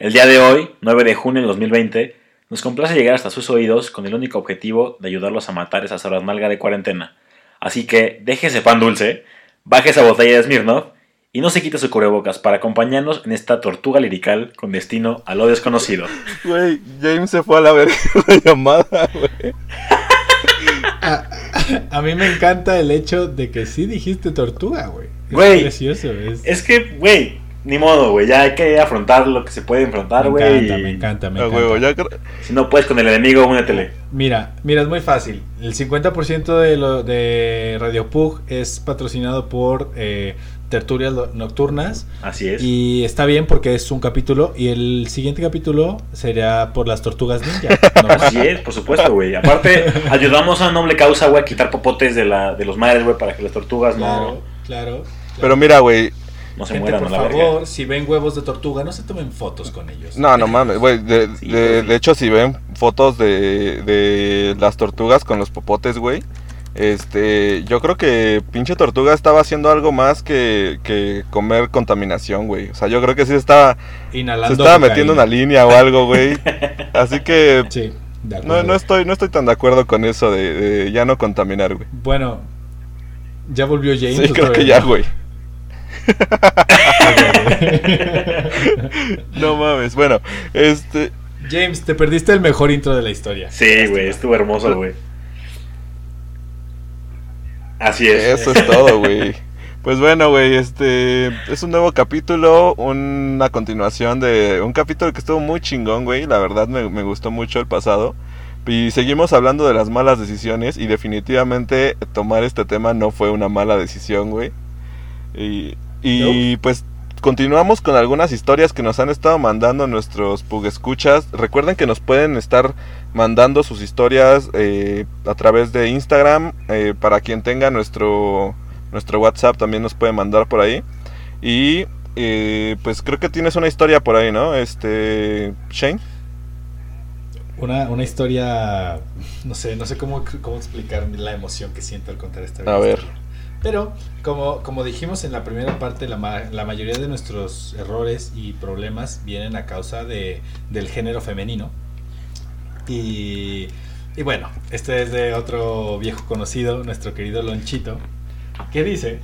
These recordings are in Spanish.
El día de hoy, 9 de junio de 2020, nos complace llegar hasta sus oídos con el único objetivo de ayudarlos a matar esas horas malga de cuarentena. Así que déjese pan dulce, baje esa botella de Smirnoff y no se quite su cubrebocas para acompañarnos en esta tortuga lirical con destino a lo desconocido. Güey, James se fue a la verga la llamada, güey. A, a mí me encanta el hecho de que sí dijiste tortuga, güey. Es Güey, precioso. Es, Es que, güey, ni modo, güey. Ya hay que afrontar lo que se puede enfrentar, me güey. encanta, y me encanta, me A encanta. ya Si no puedes con el enemigo, únetele. Mira, mira, es muy fácil. El 50% de, lo, de Radio Pug es patrocinado por eh, tertulias nocturnas. Así es. Y está bien porque es un capítulo. Y el siguiente capítulo sería por las tortugas ninja. ¿no? Así es, por supuesto, güey. Aparte, ayudamos a noble causa, güey, a quitar popotes de, la, de los mares, güey, para que las tortugas Claro, claro. Pero mira, güey. No, no se Gente, mueran por a la favor, verga. si ven huevos de tortuga, no se tomen fotos con ellos. No, no mames, güey. De, Sí, de, hecho, si ven fotos de, de las tortugas con los popotes, güey. Este, yo creo que pinche tortuga estaba haciendo algo más que, que comer contaminación, güey. O sea, yo creo que sí estaba, Inhalando. se estaba cocaína. metiendo una línea o algo, güey. Así que Sí, de no, acuerdo. no estoy, no estoy tan de acuerdo con eso de, de ya no contaminar, güey. Bueno, ya volvió James. Sí, creo que ya, güey. No mames. Bueno, este, James, te perdiste el mejor intro de la historia. Sí, güey, estuvo hermoso, güey. Así es. Eso es todo, güey. Pues bueno, güey, este es un nuevo capítulo, una continuación de un capítulo que estuvo muy chingón, güey. La verdad me, me gustó mucho el pasado. Y seguimos hablando de las malas decisiones y definitivamente tomar este tema no fue una mala decisión, güey. Y, y pues continuamos con algunas historias que nos han estado mandando nuestros escuchas. Recuerden que nos pueden estar mandando sus historias eh, a través de Instagram. eh, para quien tenga nuestro, nuestro WhatsApp también nos puede mandar por ahí. Y eh, pues creo que tienes una historia por ahí, ¿no? Este, Shane. Una, una historia, no sé, no sé cómo, cómo explicar la emoción que siento al contar esta A ver. Pero, como, como dijimos en la primera parte, la, ma- la mayoría de nuestros errores y problemas vienen a causa de, del género femenino. Y, y bueno, este es de otro viejo conocido, nuestro querido Lonchito, que dice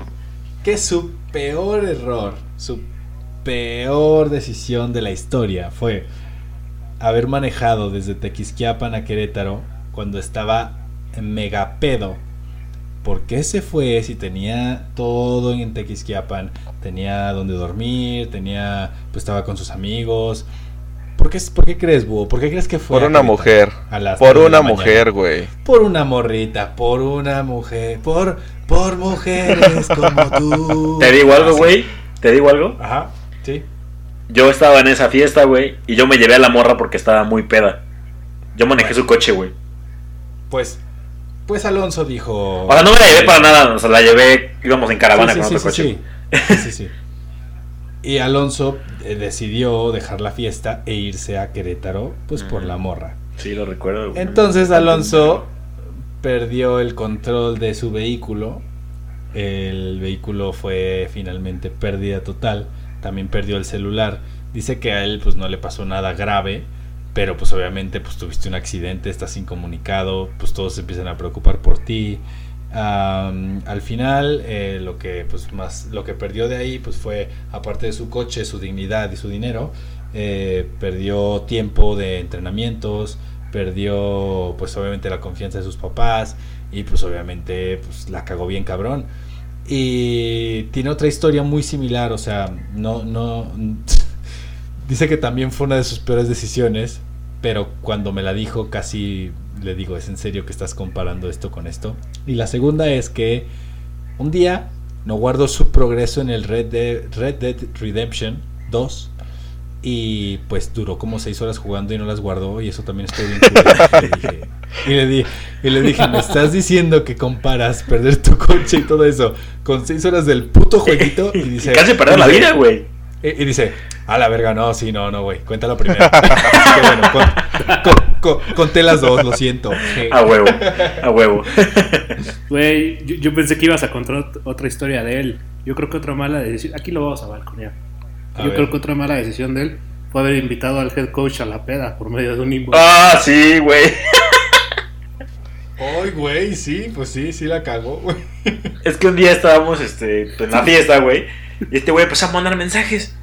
que su peor error, su peor decisión de la historia fue haber manejado desde Tequisquiapan a Querétaro cuando estaba mega pedo. ¿Por qué se fue si tenía todo en Tequisquiapan? Tenía donde dormir, tenía, pues estaba con sus amigos. ¿Por qué, por qué crees, Búho? ¿Por qué crees que fue? Por una mujer. a las Por una mujer, güey. Por una morrita, por una mujer, por, por mujeres como tú. Te digo algo, güey. Te digo algo. Ajá, sí. Yo estaba en esa fiesta, güey, y yo me llevé a la morra porque estaba muy peda. Yo manejé Bueno. su coche, güey. Pues, pues Alonso dijo. O sea, no me la llevé para nada, o sea, la llevé, íbamos en caravana Sí, con otro coche. sí, sí. Y Alonso eh, decidió dejar la fiesta e irse a Querétaro, pues por la morra. Sí, lo recuerdo. Entonces Alonso perdió el control de su vehículo. El vehículo fue finalmente pérdida total. También perdió el celular. Dice que a él pues no le pasó nada grave. Pero pues obviamente pues tuviste un accidente, estás incomunicado, pues todos se empiezan a preocupar por ti. Al final eh, lo que pues más lo que perdió de ahí pues fue aparte de su coche, su dignidad y su dinero, eh, perdió tiempo de entrenamientos, perdió pues obviamente la confianza de sus papás y pues obviamente pues la cagó bien cabrón. Y tiene otra historia muy similar, o sea, no, no, dice que también fue una de sus peores decisiones, pero cuando me la dijo casi le digo, ¿es en serio que estás comparando esto con esto? Y la segunda es que un día no guardó su progreso en el Red Dead, Red Dead Redemption 2 Y pues duró como seis horas jugando y no las guardó y eso también estuvo bien culero. Le dije- y, le di- y le dije, me estás diciendo que comparas perder tu coche y todo eso con seis horas del puto jueguito y dice... Casi perder la y vida, güey. Y, y dice, a la verga, no, sí, no, no, güey, cuéntalo primero. Qué bueno, con- con- con- conté las dos, lo siento. A huevo, a huevo. Güey, yo, yo pensé que ibas a contar ot- otra historia de él. Yo creo que otra mala decisión. Aquí lo vamos a balconear. A Yo ver. creo que otra mala decisión de él fue haber invitado al head coach a la peda por medio de un inbox. Ah, sí, güey. Ay, güey, sí, pues sí, sí la cagó, güey. Es que un día estábamos este, en la fiesta, güey. Y este güey empezó a mandar mensajes.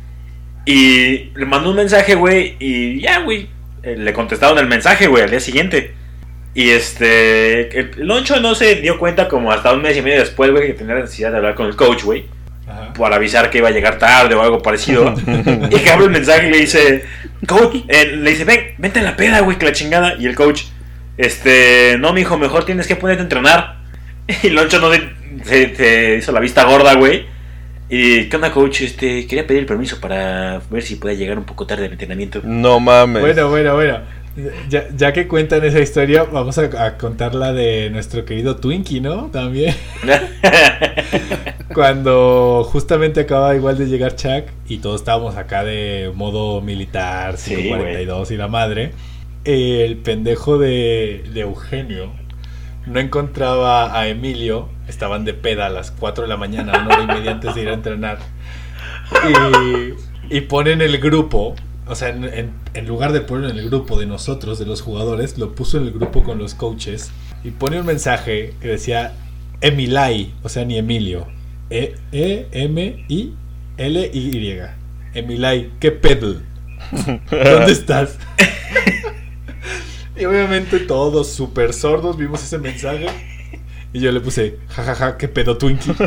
Y le mandó un mensaje, güey. Y ya, güey. eh, Le contestaron el mensaje, güey, al día siguiente. Y este. El Loncho no se dio cuenta como hasta un mes y medio después, güey, que tenía la necesidad de hablar con el coach, güey. Para avisar que iba a llegar tarde o algo parecido. y que abre el mensaje y le dice: Coach, eh, le dice, ven, vente a la peda, güey, que la chingada. Y el coach, este. No, mijo, mejor tienes que ponerte a entrenar. Y Loncho no se, se- se hizo la vista gorda, güey. Y, ¿qué onda, coach? Este, quería pedir permiso para ver si puede llegar un poco tarde al entrenamiento. No mames. Bueno, bueno, bueno. Ya, ya que cuentan esa historia, vamos a, a contar la de nuestro querido Twinkie, ¿no? También. Cuando justamente acaba igual de llegar Chuck y todos estábamos acá de modo militar, Sí, 542 y la madre, el pendejo de, de Eugenio no encontraba a Emilio, estaban de peda a las 4 de la mañana, una hora y media antes de ir a entrenar, y, y ponen el grupo, o sea, en, en- en lugar de ponerlo en el grupo de nosotros, de los jugadores, lo puso en el grupo con los coaches y pone un mensaje que decía Emilai, o sea, ni Emilio. E, e. Emilai, qué pedo. ¿Dónde estás? y obviamente todos súper sordos vimos ese mensaje. Y yo le puse, jajaja, qué pedo Twinkie.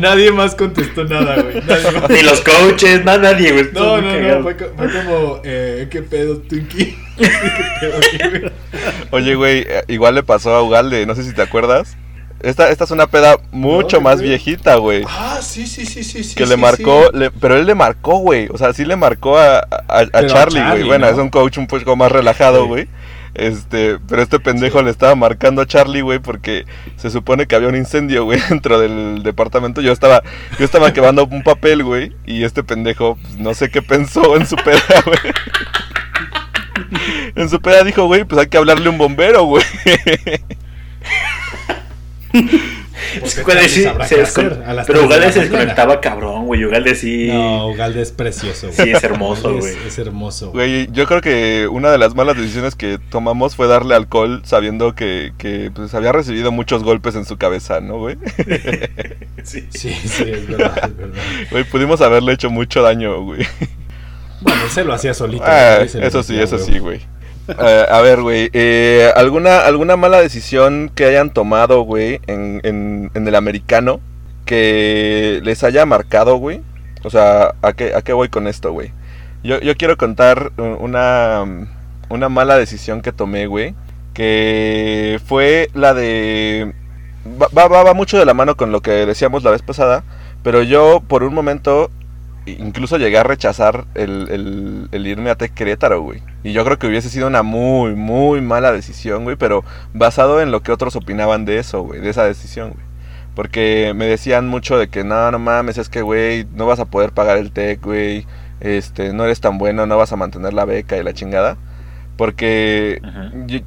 Nadie más contestó nada, güey. Ni los coaches, nada, nadie, güey. No, no, cagado. no, fue, fue como, eh, ¿qué pedo, Twinkie? ¿Qué pedo, güey? Oye, güey, eh, igual le pasó a Ugalde, no sé si te acuerdas. Esta, esta es una peda mucho No, más güey. viejita, güey. Ah, sí, sí, sí, sí. sí que sí, le marcó, sí. le- pero él le marcó, güey. O sea, sí le marcó a, a, a Pero a Charlie, güey. Bueno, ¿no? es un coach un poco más relajado, Sí. güey. Este, pero este pendejo le estaba marcando a Charlie, güey, porque se supone que había un incendio, güey, dentro del departamento. Yo estaba, yo estaba quemando un papel, güey, y este pendejo, pues, no sé qué pensó en su peda, güey. En su peda dijo, güey, pues hay que hablarle a un bombero, güey. Ugalde sí se descon- Pero de Ugalde se desconectaba cabrón, güey. Ugalde sí. No, Ugalde es precioso, Sí, es hermoso, güey. Es, es hermoso, güey. Güey, yo creo que una de las malas decisiones que tomamos fue darle alcohol sabiendo que, que pues, había recibido muchos golpes en su cabeza, ¿no, güey? Sí. Sí, sí, es verdad, es verdad. Güey, pudimos haberle hecho mucho daño, güey. Bueno, él se lo hacía solito. Ah, eso sí, eso güey. sí, güey. Eh, a ver, güey, eh, ¿alguna, ¿alguna mala decisión que hayan tomado, güey, en, en, en el americano que les haya marcado, güey? O sea, ¿a qué, a qué voy con esto, güey? Yo, yo quiero contar una, una mala decisión que tomé, güey, que fue la de... Va, va- va mucho de la mano con lo que decíamos la vez pasada, pero yo por un momento incluso llegué a rechazar el, el- el irme a Tec Querétaro, güey. Y yo creo que hubiese sido una muy, muy mala decisión, güey, pero basado en lo que otros opinaban de eso, güey, de esa decisión, güey. Porque me decían mucho de que no, no mames, es que, güey, no vas a poder pagar el Tec, güey. Este, no eres tan bueno, no vas a mantener la beca y la chingada. Porque...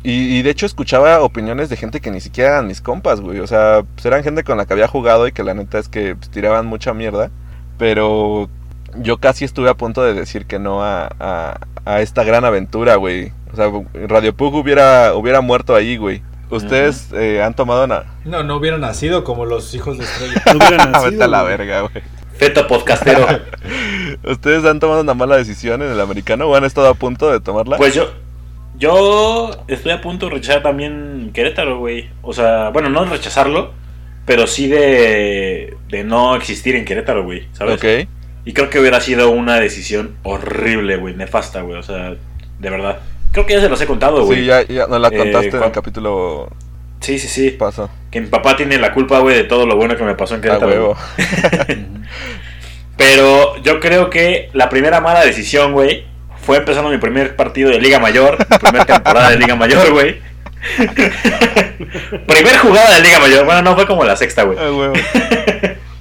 Y de hecho escuchaba opiniones de gente que ni siquiera eran mis compas, güey. O sea, pues eran gente con la que había jugado y que la neta es que pues, tiraban mucha mierda. Pero yo casi estuve a punto de decir que no a, a, a esta gran aventura, güey. O sea, Radio Pug hubiera, hubiera muerto ahí, güey. ¿Ustedes eh, han tomado una... No, no hubiera nacido como los hijos de estrella. No hubiera nacido, Vete a la güey. verga, güey. Feto podcastero. ¿Ustedes han tomado una mala decisión en el americano o han estado a punto de tomarla? Pues yo. Yo estoy a punto de rechazar también Querétaro, güey. O sea, bueno, no rechazarlo, pero sí de, de no existir en Querétaro, güey. ¿Sabes? ok. Y creo que hubiera sido una decisión horrible, güey. Nefasta, güey. O sea, de verdad. Creo que ya se los he contado, güey. Sí, ya, ya nos la Eh, contaste en el capítulo sí, sí, sí. paso. Que mi papá tiene la culpa, güey, de todo lo bueno que me pasó en Querétaro. huevo. Pero yo creo que la primera mala decisión, güey, fue empezando mi primer partido de Liga Mayor, mi primera temporada de Liga Mayor, güey. primer jugada de Liga Mayor, bueno, no fue como la sexta, güey. Huevo.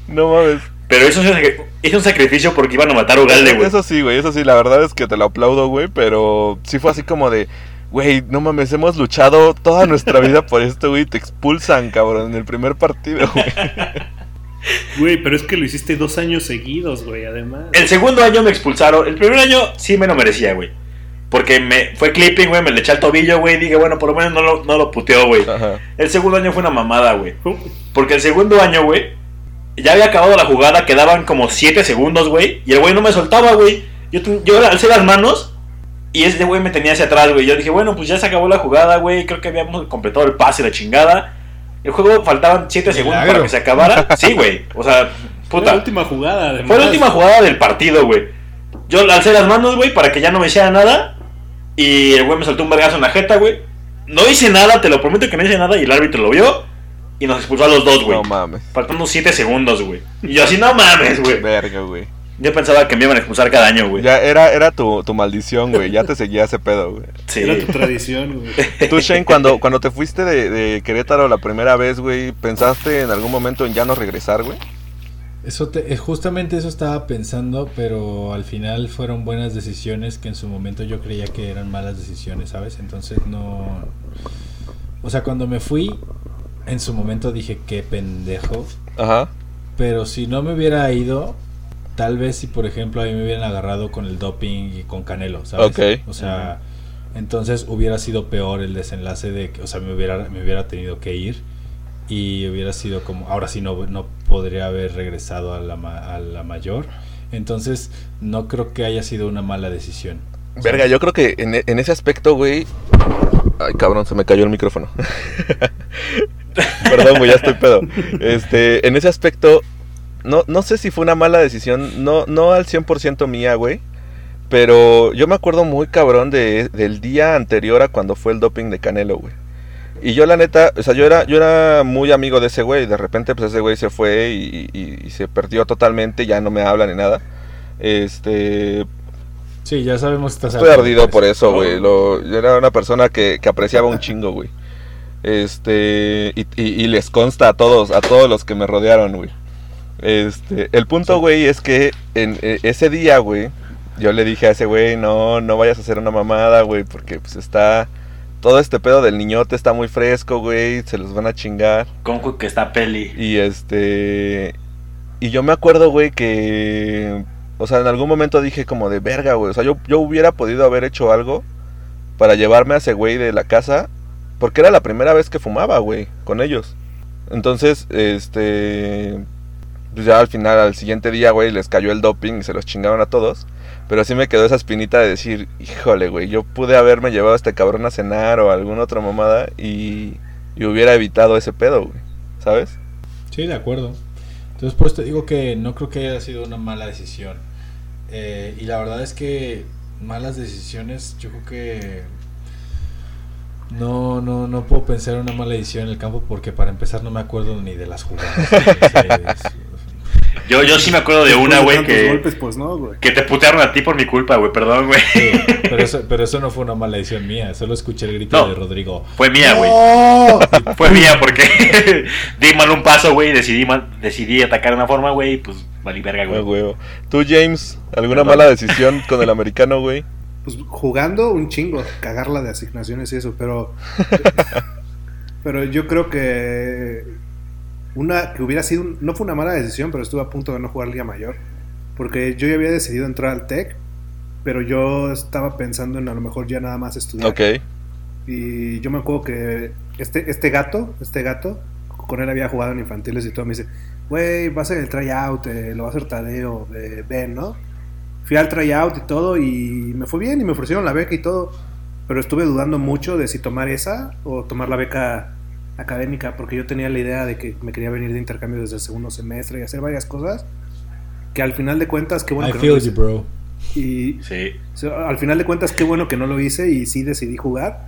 No mames. Pero sacri- hizo un sacrificio porque iban a matar a Ugalde, güey. Eso sí, güey, eso sí, la verdad es que te lo aplaudo, güey, pero sí fue así como de, güey, no mames, hemos luchado toda nuestra vida por esto, güey, te expulsan, cabrón, en el primer partido, güey. Güey, pero es que lo hiciste dos años seguidos, güey, además. El segundo año me expulsaron. El primer año sí me lo merecía, güey. Porque me fue clipping, güey, me le eché al tobillo, güey. Dije, bueno, por lo menos no lo, no lo puteó, güey. Ajá. El segundo año fue una mamada, güey. Porque el segundo año, güey, ya había acabado la jugada, quedaban como 7 segundos, güey. Y el güey no me soltaba, güey. Yo, yo alcé las manos y ese güey me tenía hacia atrás, güey. Yo dije, bueno, pues ya se acabó la jugada, güey. Creo que habíamos completado el pase la chingada. El juego faltaban 7 segundos para que se acabara. Sí, güey. O sea, Fue puta. la última jugada, además. Fue la última jugada del partido, güey. Yo alcé las manos, güey, para que ya no me hiciera nada. Y el güey me soltó un vergazo en la jeta, güey. No hice nada, te lo prometo que no hice nada. Y el árbitro lo vio. Y nos expulsó a los dos, güey. No mames. Faltando 7 segundos, güey. Y yo así, no mames, güey. Verga, güey. Yo pensaba que me iban a expulsar cada año, güey. Ya era, era tu, tu maldición, güey, ya te seguía ese pedo, güey. Sí. Era tu tradición, güey. Tú, Shane, cuando, cuando te fuiste de, de Querétaro la primera vez, güey, ¿pensaste en algún momento en ya no regresar, güey? Eso te- eh, justamente eso estaba pensando, pero al final fueron buenas decisiones que en su momento yo creía que eran malas decisiones, ¿sabes? Entonces no... O sea, cuando me fui, en su momento dije, qué pendejo. Ajá. Pero si no me hubiera ido, tal vez si por ejemplo a mí me hubieran agarrado con el doping y con Canelo, ¿sabes? Ok. O sea, entonces hubiera sido peor el desenlace de que, o sea, me hubiera, me hubiera tenido que ir y hubiera sido como, ahora sí no, no podría haber regresado a la, a la mayor. Entonces, no creo que haya sido una mala decisión. Verga, yo creo que en, en ese aspecto, güey... Ay, cabrón, se me cayó el micrófono. Perdón, güey, ya estoy pedo. Este, en ese aspecto, no, no sé si fue una mala decisión, no, no al 100% mía, güey. Pero yo me acuerdo muy cabrón de, del día anterior a cuando fue el doping de Canelo, güey. Y yo la neta, o sea, yo era, yo era muy amigo de ese güey. De repente, pues ese güey se fue y, y- y se perdió totalmente, ya no me habla ni nada. Este, Sí, ya sabemos que estás Estoy ardido por eso, güey. Yo era una persona que, que apreciaba un chingo, güey. Este, y, y- y les consta a todos, a todos los que me rodearon, güey. Este, el punto, güey, es que en eh, ese día, güey, yo le dije a ese güey, no, no vayas a hacer una mamada, güey, porque pues está, todo este pedo del niñote está muy fresco, güey, se los van a chingar. Con que está peli. Y este. Y yo me acuerdo, güey, que. O sea, en algún momento dije como de verga, güey. O sea, yo, yo hubiera podido haber hecho algo para llevarme a ese güey de la casa. Porque era la primera vez que fumaba, güey, con ellos. Entonces, este. Pues ya al final, al siguiente día, güey, les cayó el doping y se los chingaron a todos. Pero sí me quedó esa espinita de decir, híjole, güey, yo pude haberme llevado a este cabrón a cenar o a alguna otra mamada y, y hubiera evitado ese pedo, güey. ¿Sabes? Sí, de acuerdo. Entonces, pues te digo que no creo que haya sido una mala decisión. Eh, y la verdad es que malas decisiones, yo creo que no, no, no puedo pensar en una mala decisión en el campo porque para empezar no me acuerdo ni de las jugadas. Yo, yo sí me acuerdo de una, güey, que, golpes, pues no, güey. que te putearon a ti por mi culpa, güey. Perdón, güey. sí, pero, eso, pero eso no fue una mala decisión mía. Solo escuché el grito No. de Rodrigo. Fue mía, güey. Fue mía porque di mal un paso, güey. Decidí, mal- decidí atacar de una forma, güey. y Pues valí verga, Ah, güey. Tú, James, ¿alguna Perdón. mala decisión con el americano, güey? Pues jugando un chingo, cagarla de asignaciones y eso, pero. pero yo creo que. Una que hubiera sido. un- no fue una mala decisión, pero estuve a punto de no jugar Liga Mayor. Porque yo ya había decidido entrar al TEC, pero yo estaba pensando en a lo mejor ya nada más estudiar. Ok. Y yo me acuerdo que este, este gato, este gato, con él había jugado en infantiles y todo, me dice, güey, vas a ir al tryout, eh, lo va a hacer Tadeo, eh, ven, ¿no? Fui al tryout y todo y me fue bien y me ofrecieron la beca y todo, pero estuve dudando mucho de si tomar esa o tomar la beca académica, porque yo tenía la idea de que me quería venir de intercambio desde el segundo semestre y hacer varias cosas, que al final de cuentas, qué bueno I que no feel lo you, hice. bro. Y Sí. al final de cuentas, qué bueno que no lo hice y sí decidí jugar.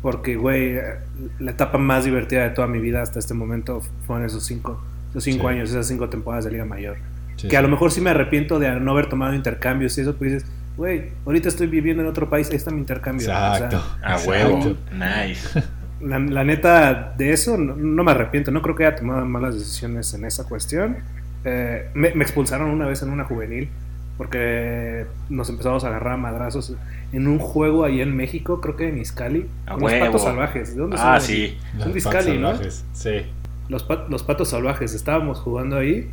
Porque, güey, la etapa más divertida de toda mi vida hasta este momento fueron esos cinco, esos cinco Sí. años, esas cinco temporadas de Liga Mayor. Sí, Sí, que a sí. lo mejor sí me arrepiento de no haber tomado intercambios y eso, pues dices, güey, ahorita estoy viviendo en otro país, ahí está mi intercambio. Exacto. O sea, A huevo. Nice. la, la neta, de eso no, no me arrepiento, no creo que haya tomado malas decisiones en esa cuestión. Eh, me, me expulsaron una vez en una juvenil porque nos empezamos a agarrar a madrazos en un juego ahí en México, creo que en Iscali, A con los huevo. patos salvajes. ¿De dónde Ah, son? sí. Los Son de ¿no? salvajes, Sí. Los, los patos salvajes, estábamos jugando ahí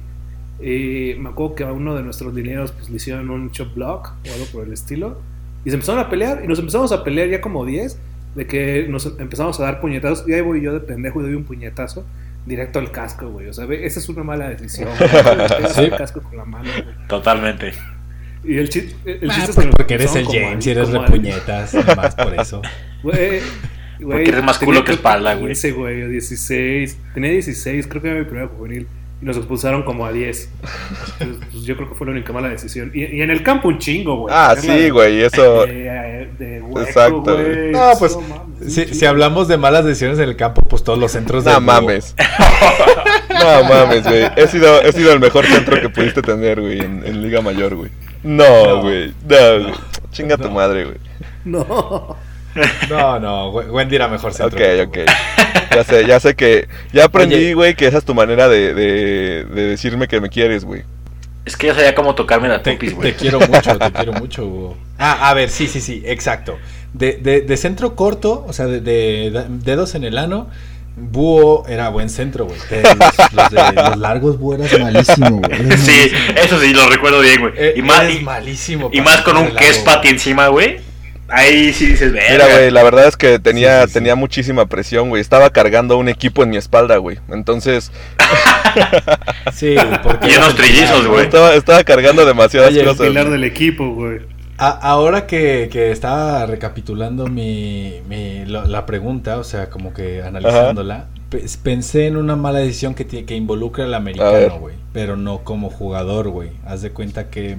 y me acuerdo que a uno de nuestros dineros pues le hicieron un chop block o algo por el estilo y se empezaron a pelear y nos empezamos a pelear ya como 10 de que nos empezamos a dar puñetazos y ahí voy yo de pendejo y doy un puñetazo directo al casco, güey. O sea, ve, esa es una mala decisión. Sí. el casco con la mano, güey. Totalmente. Y el, chi- el Ah, chiste es pues que porque eres el James y eres de puñetas, nomás por eso. Güey, güey, Porque eres más culo que creo espalda, güey. 15, güey, o 16. Tenía 16, creo que era mi primer juvenil. Y nos expulsaron como a 10. Entonces, pues, yo creo que fue la única mala decisión. Y, y en el campo un chingo, güey. Ah, sí, güey, eso. De, de hueco, Exacto, güey. No, pues, mames, Si, si hablamos de malas decisiones en el campo, pues todos los centros de No mames. No mames, güey. He sido, he sido el mejor centro que pudiste tener, güey, en, en Liga Mayor, güey. No, No. güey. No, güey. Chinga tu No. madre, güey. No. No, no, Wen- Wendy era mejor centro. Ok, ok. güey. Ya sé, ya sé que. Ya aprendí, güey, que esa es tu manera de, de, de decirme que me quieres, güey. Es que ya sabía cómo tocarme la Te, tupis, te güey. quiero mucho, te quiero mucho, Hugo. Ah, a ver, sí, sí, sí, exacto. De, de, de centro corto, o sea, de, de- de- dedos en el ano, Búho era buen centro, güey. Los, los de los largos, Búho eras malísimo, güey. Sí, eso sí, lo recuerdo bien, güey. Eh, Y más, y, malísimo. y para más con un de largo, queso pati encima, güey. Ahí sí dices, verga. Mira, güey, la verdad es que tenía, Sí, sí, sí. tenía muchísima presión, güey. Estaba cargando un equipo en mi espalda, güey. Entonces, Sí, porque Y unos trillizos, güey. estaba, estaba cargando demasiadas Oye, El cosas. pilar güey. del equipo, güey. A- ahora que, que estaba recapitulando mi, mi- lo- la pregunta, o sea, como que analizándola, pe- pensé en una mala decisión que, que involucra al americano, güey, pero no como jugador, güey. Haz de cuenta que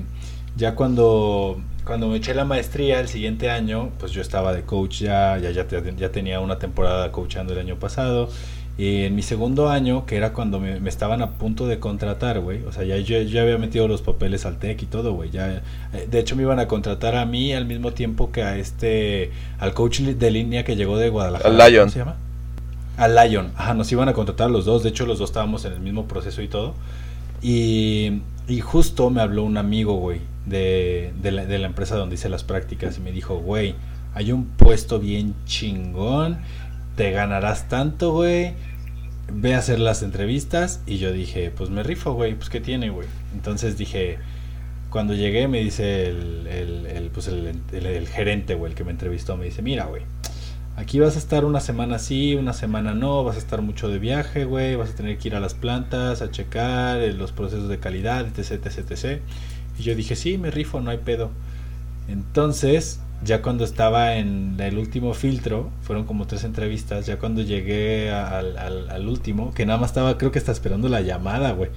ya cuando, cuando me eché la maestría el siguiente año, pues yo estaba de coach ya, ya, ya, te- ya tenía una temporada coachando el año pasado. Y en mi segundo año, que era cuando me, me estaban a punto de contratar, güey. O sea, ya yo ya había metido los papeles al TEC y todo, güey. Ya, eh, de hecho, me iban a contratar a mí al mismo tiempo que a este, al coach de línea que llegó de Guadalajara. Al Lion. ¿Cómo se llama? Al Lion. Ajá, nos iban a contratar los dos. De hecho, los dos estábamos en el mismo proceso y todo. Y, y justo me habló un amigo, güey, de, de, la, empresa donde hice las prácticas y me dijo, güey, hay un puesto bien chingón, te ganarás tanto, güey, ve a hacer las entrevistas. Y yo dije, pues me rifo, güey, pues qué tiene, güey. Entonces dije, cuando llegué me dice el, el, pues el, el- el gerente, güey, el que me entrevistó, me dice, mira, güey. Aquí vas a estar una semana sí, una semana no, vas a estar mucho de viaje, güey, vas a tener que ir a las plantas a checar eh, los procesos de calidad, etc, etc, etc. Y yo dije, sí, me rifo, no hay pedo. Entonces, ya cuando estaba en el último filtro, fueron como tres entrevistas, ya cuando llegué al último, que nada más estaba, creo que está esperando la llamada, güey.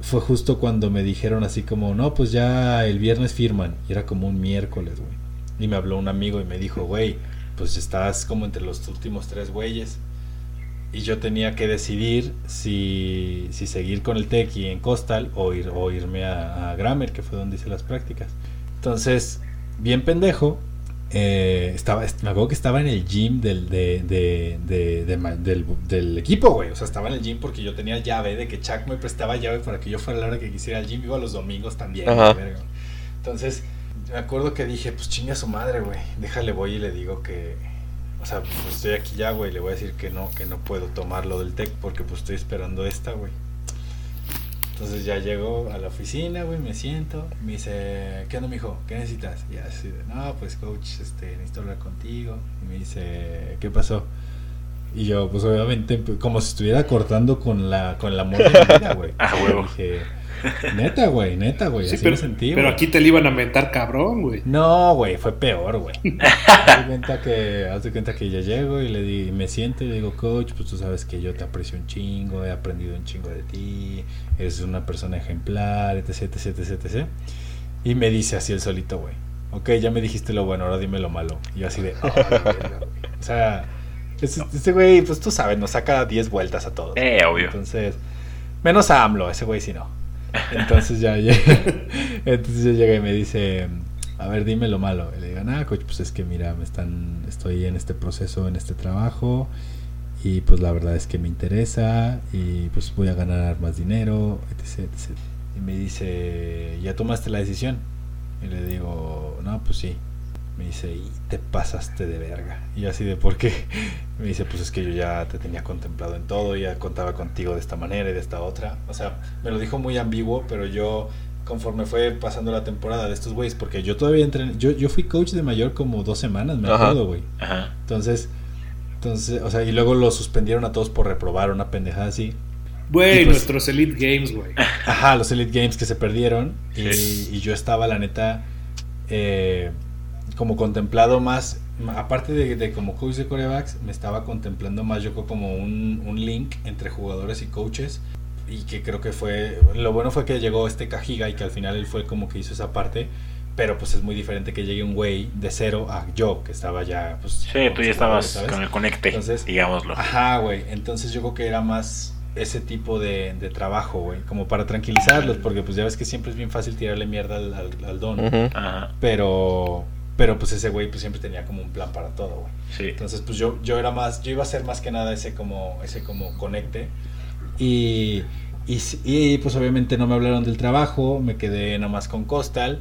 Fue justo cuando me dijeron así como, no, pues ya el viernes firman. Y era como un miércoles, güey. Y me habló un amigo y me dijo, güey, pues estás como entre los últimos tres güeyes. Y yo tenía que decidir si, si seguir con el Tequi en Costal o, ir, o irme a, a Grammer, que fue donde hice las prácticas. Entonces, bien pendejo, eh, estaba, me acuerdo que estaba en el gym del, de, de- de- del, del equipo, güey. O sea, estaba en el gym porque yo tenía llave de que Chuck me prestaba llave para que yo fuera a la hora que quisiera al gym. Iba los domingos también. Verga. Entonces, me acuerdo que dije, pues chinga su madre, güey. Déjale, voy y le digo que. O sea, pues estoy aquí ya, güey. Le voy a decir que no, que no puedo tomar lo del TEC porque pues estoy esperando esta, güey. Entonces ya llego a la oficina, güey, me siento, me dice, ¿qué onda, mijo? ¿Qué necesitas? Y así de, no, pues coach, este, necesito hablar contigo. Y me dice, ¿qué pasó? Y yo, pues obviamente, como si estuviera cortando con la, con vida, güey. Ah, huevo. Dije, neta, güey, neta, güey, Sí, así pero, me sentí, pero aquí te le iban a mentar cabrón, güey. No, güey, fue peor, güey. haz, de cuenta que, haz de cuenta que ya llego y le di, me siento y le digo, coach, pues tú sabes que yo te aprecio un chingo, he aprendido un chingo de ti, eres una persona ejemplar, etc, etc, etc, etc. Y me dice así el solito, güey. Ok, ya me dijiste lo bueno, ahora dime lo malo. Y yo así de, "Oh, la verga, güey". O sea, ese este güey, pues tú sabes, nos saca 10 vueltas a todos. Eh, obvio. Entonces, menos a AMLO, ese güey sí no. Entonces ya entonces ya llega y me dice, a ver, dime lo malo. Y le digo, ah, coach, pues es que mira, me están, estoy en este proceso, en este trabajo, y pues la verdad es que me interesa, y pues voy a ganar más dinero, etc, etc. Y me dice, ¿ya tomaste la decisión? Y le digo, no, pues sí. Me dice, y te pasaste de verga. Y yo así de, ¿por qué? Me dice, pues es que yo ya te tenía contemplado en todo, ya contaba contigo de esta manera y de esta otra. O sea, me lo dijo muy ambiguo, pero yo, conforme fue pasando la temporada de estos güeyes, porque yo todavía entrené, yo, yo fui coach de mayor como dos semanas, me acuerdo, güey. Ajá. Entonces, entonces, o sea, y luego lo suspendieron a todos por reprobar una pendejada así. Güey, pues- nuestros Elite Games, güey. Ajá, los Elite Games que se perdieron. y- Sí. Y, yo estaba, la neta, eh, como contemplado más, aparte de, de como coach de corebacks, me estaba contemplando más yo creo como un, un link entre jugadores y coaches. Y que creo que fue, lo bueno fue que llegó este Cajiga y que al final él fue como que hizo esa parte. Pero pues es muy diferente que llegue un güey de cero a yo, que estaba ya... Pues, Sí, tú ya estabas ¿sabes? con el conecte, Entonces- digámoslo. Ajá, güey. Entonces yo creo que era más ese tipo de, de trabajo, güey. Como para tranquilizarlos, porque pues ya ves que siempre es bien fácil tirarle mierda al, al- al don. Ujú. Ajá. Pero, pero pues ese güey pues siempre tenía como un plan para todo, güey. Sí. Entonces pues yo, yo era más, yo iba a ser más que nada ese como, ese como conecte. Y, y, y, pues obviamente no me hablaron del trabajo, me quedé nomás con Costal.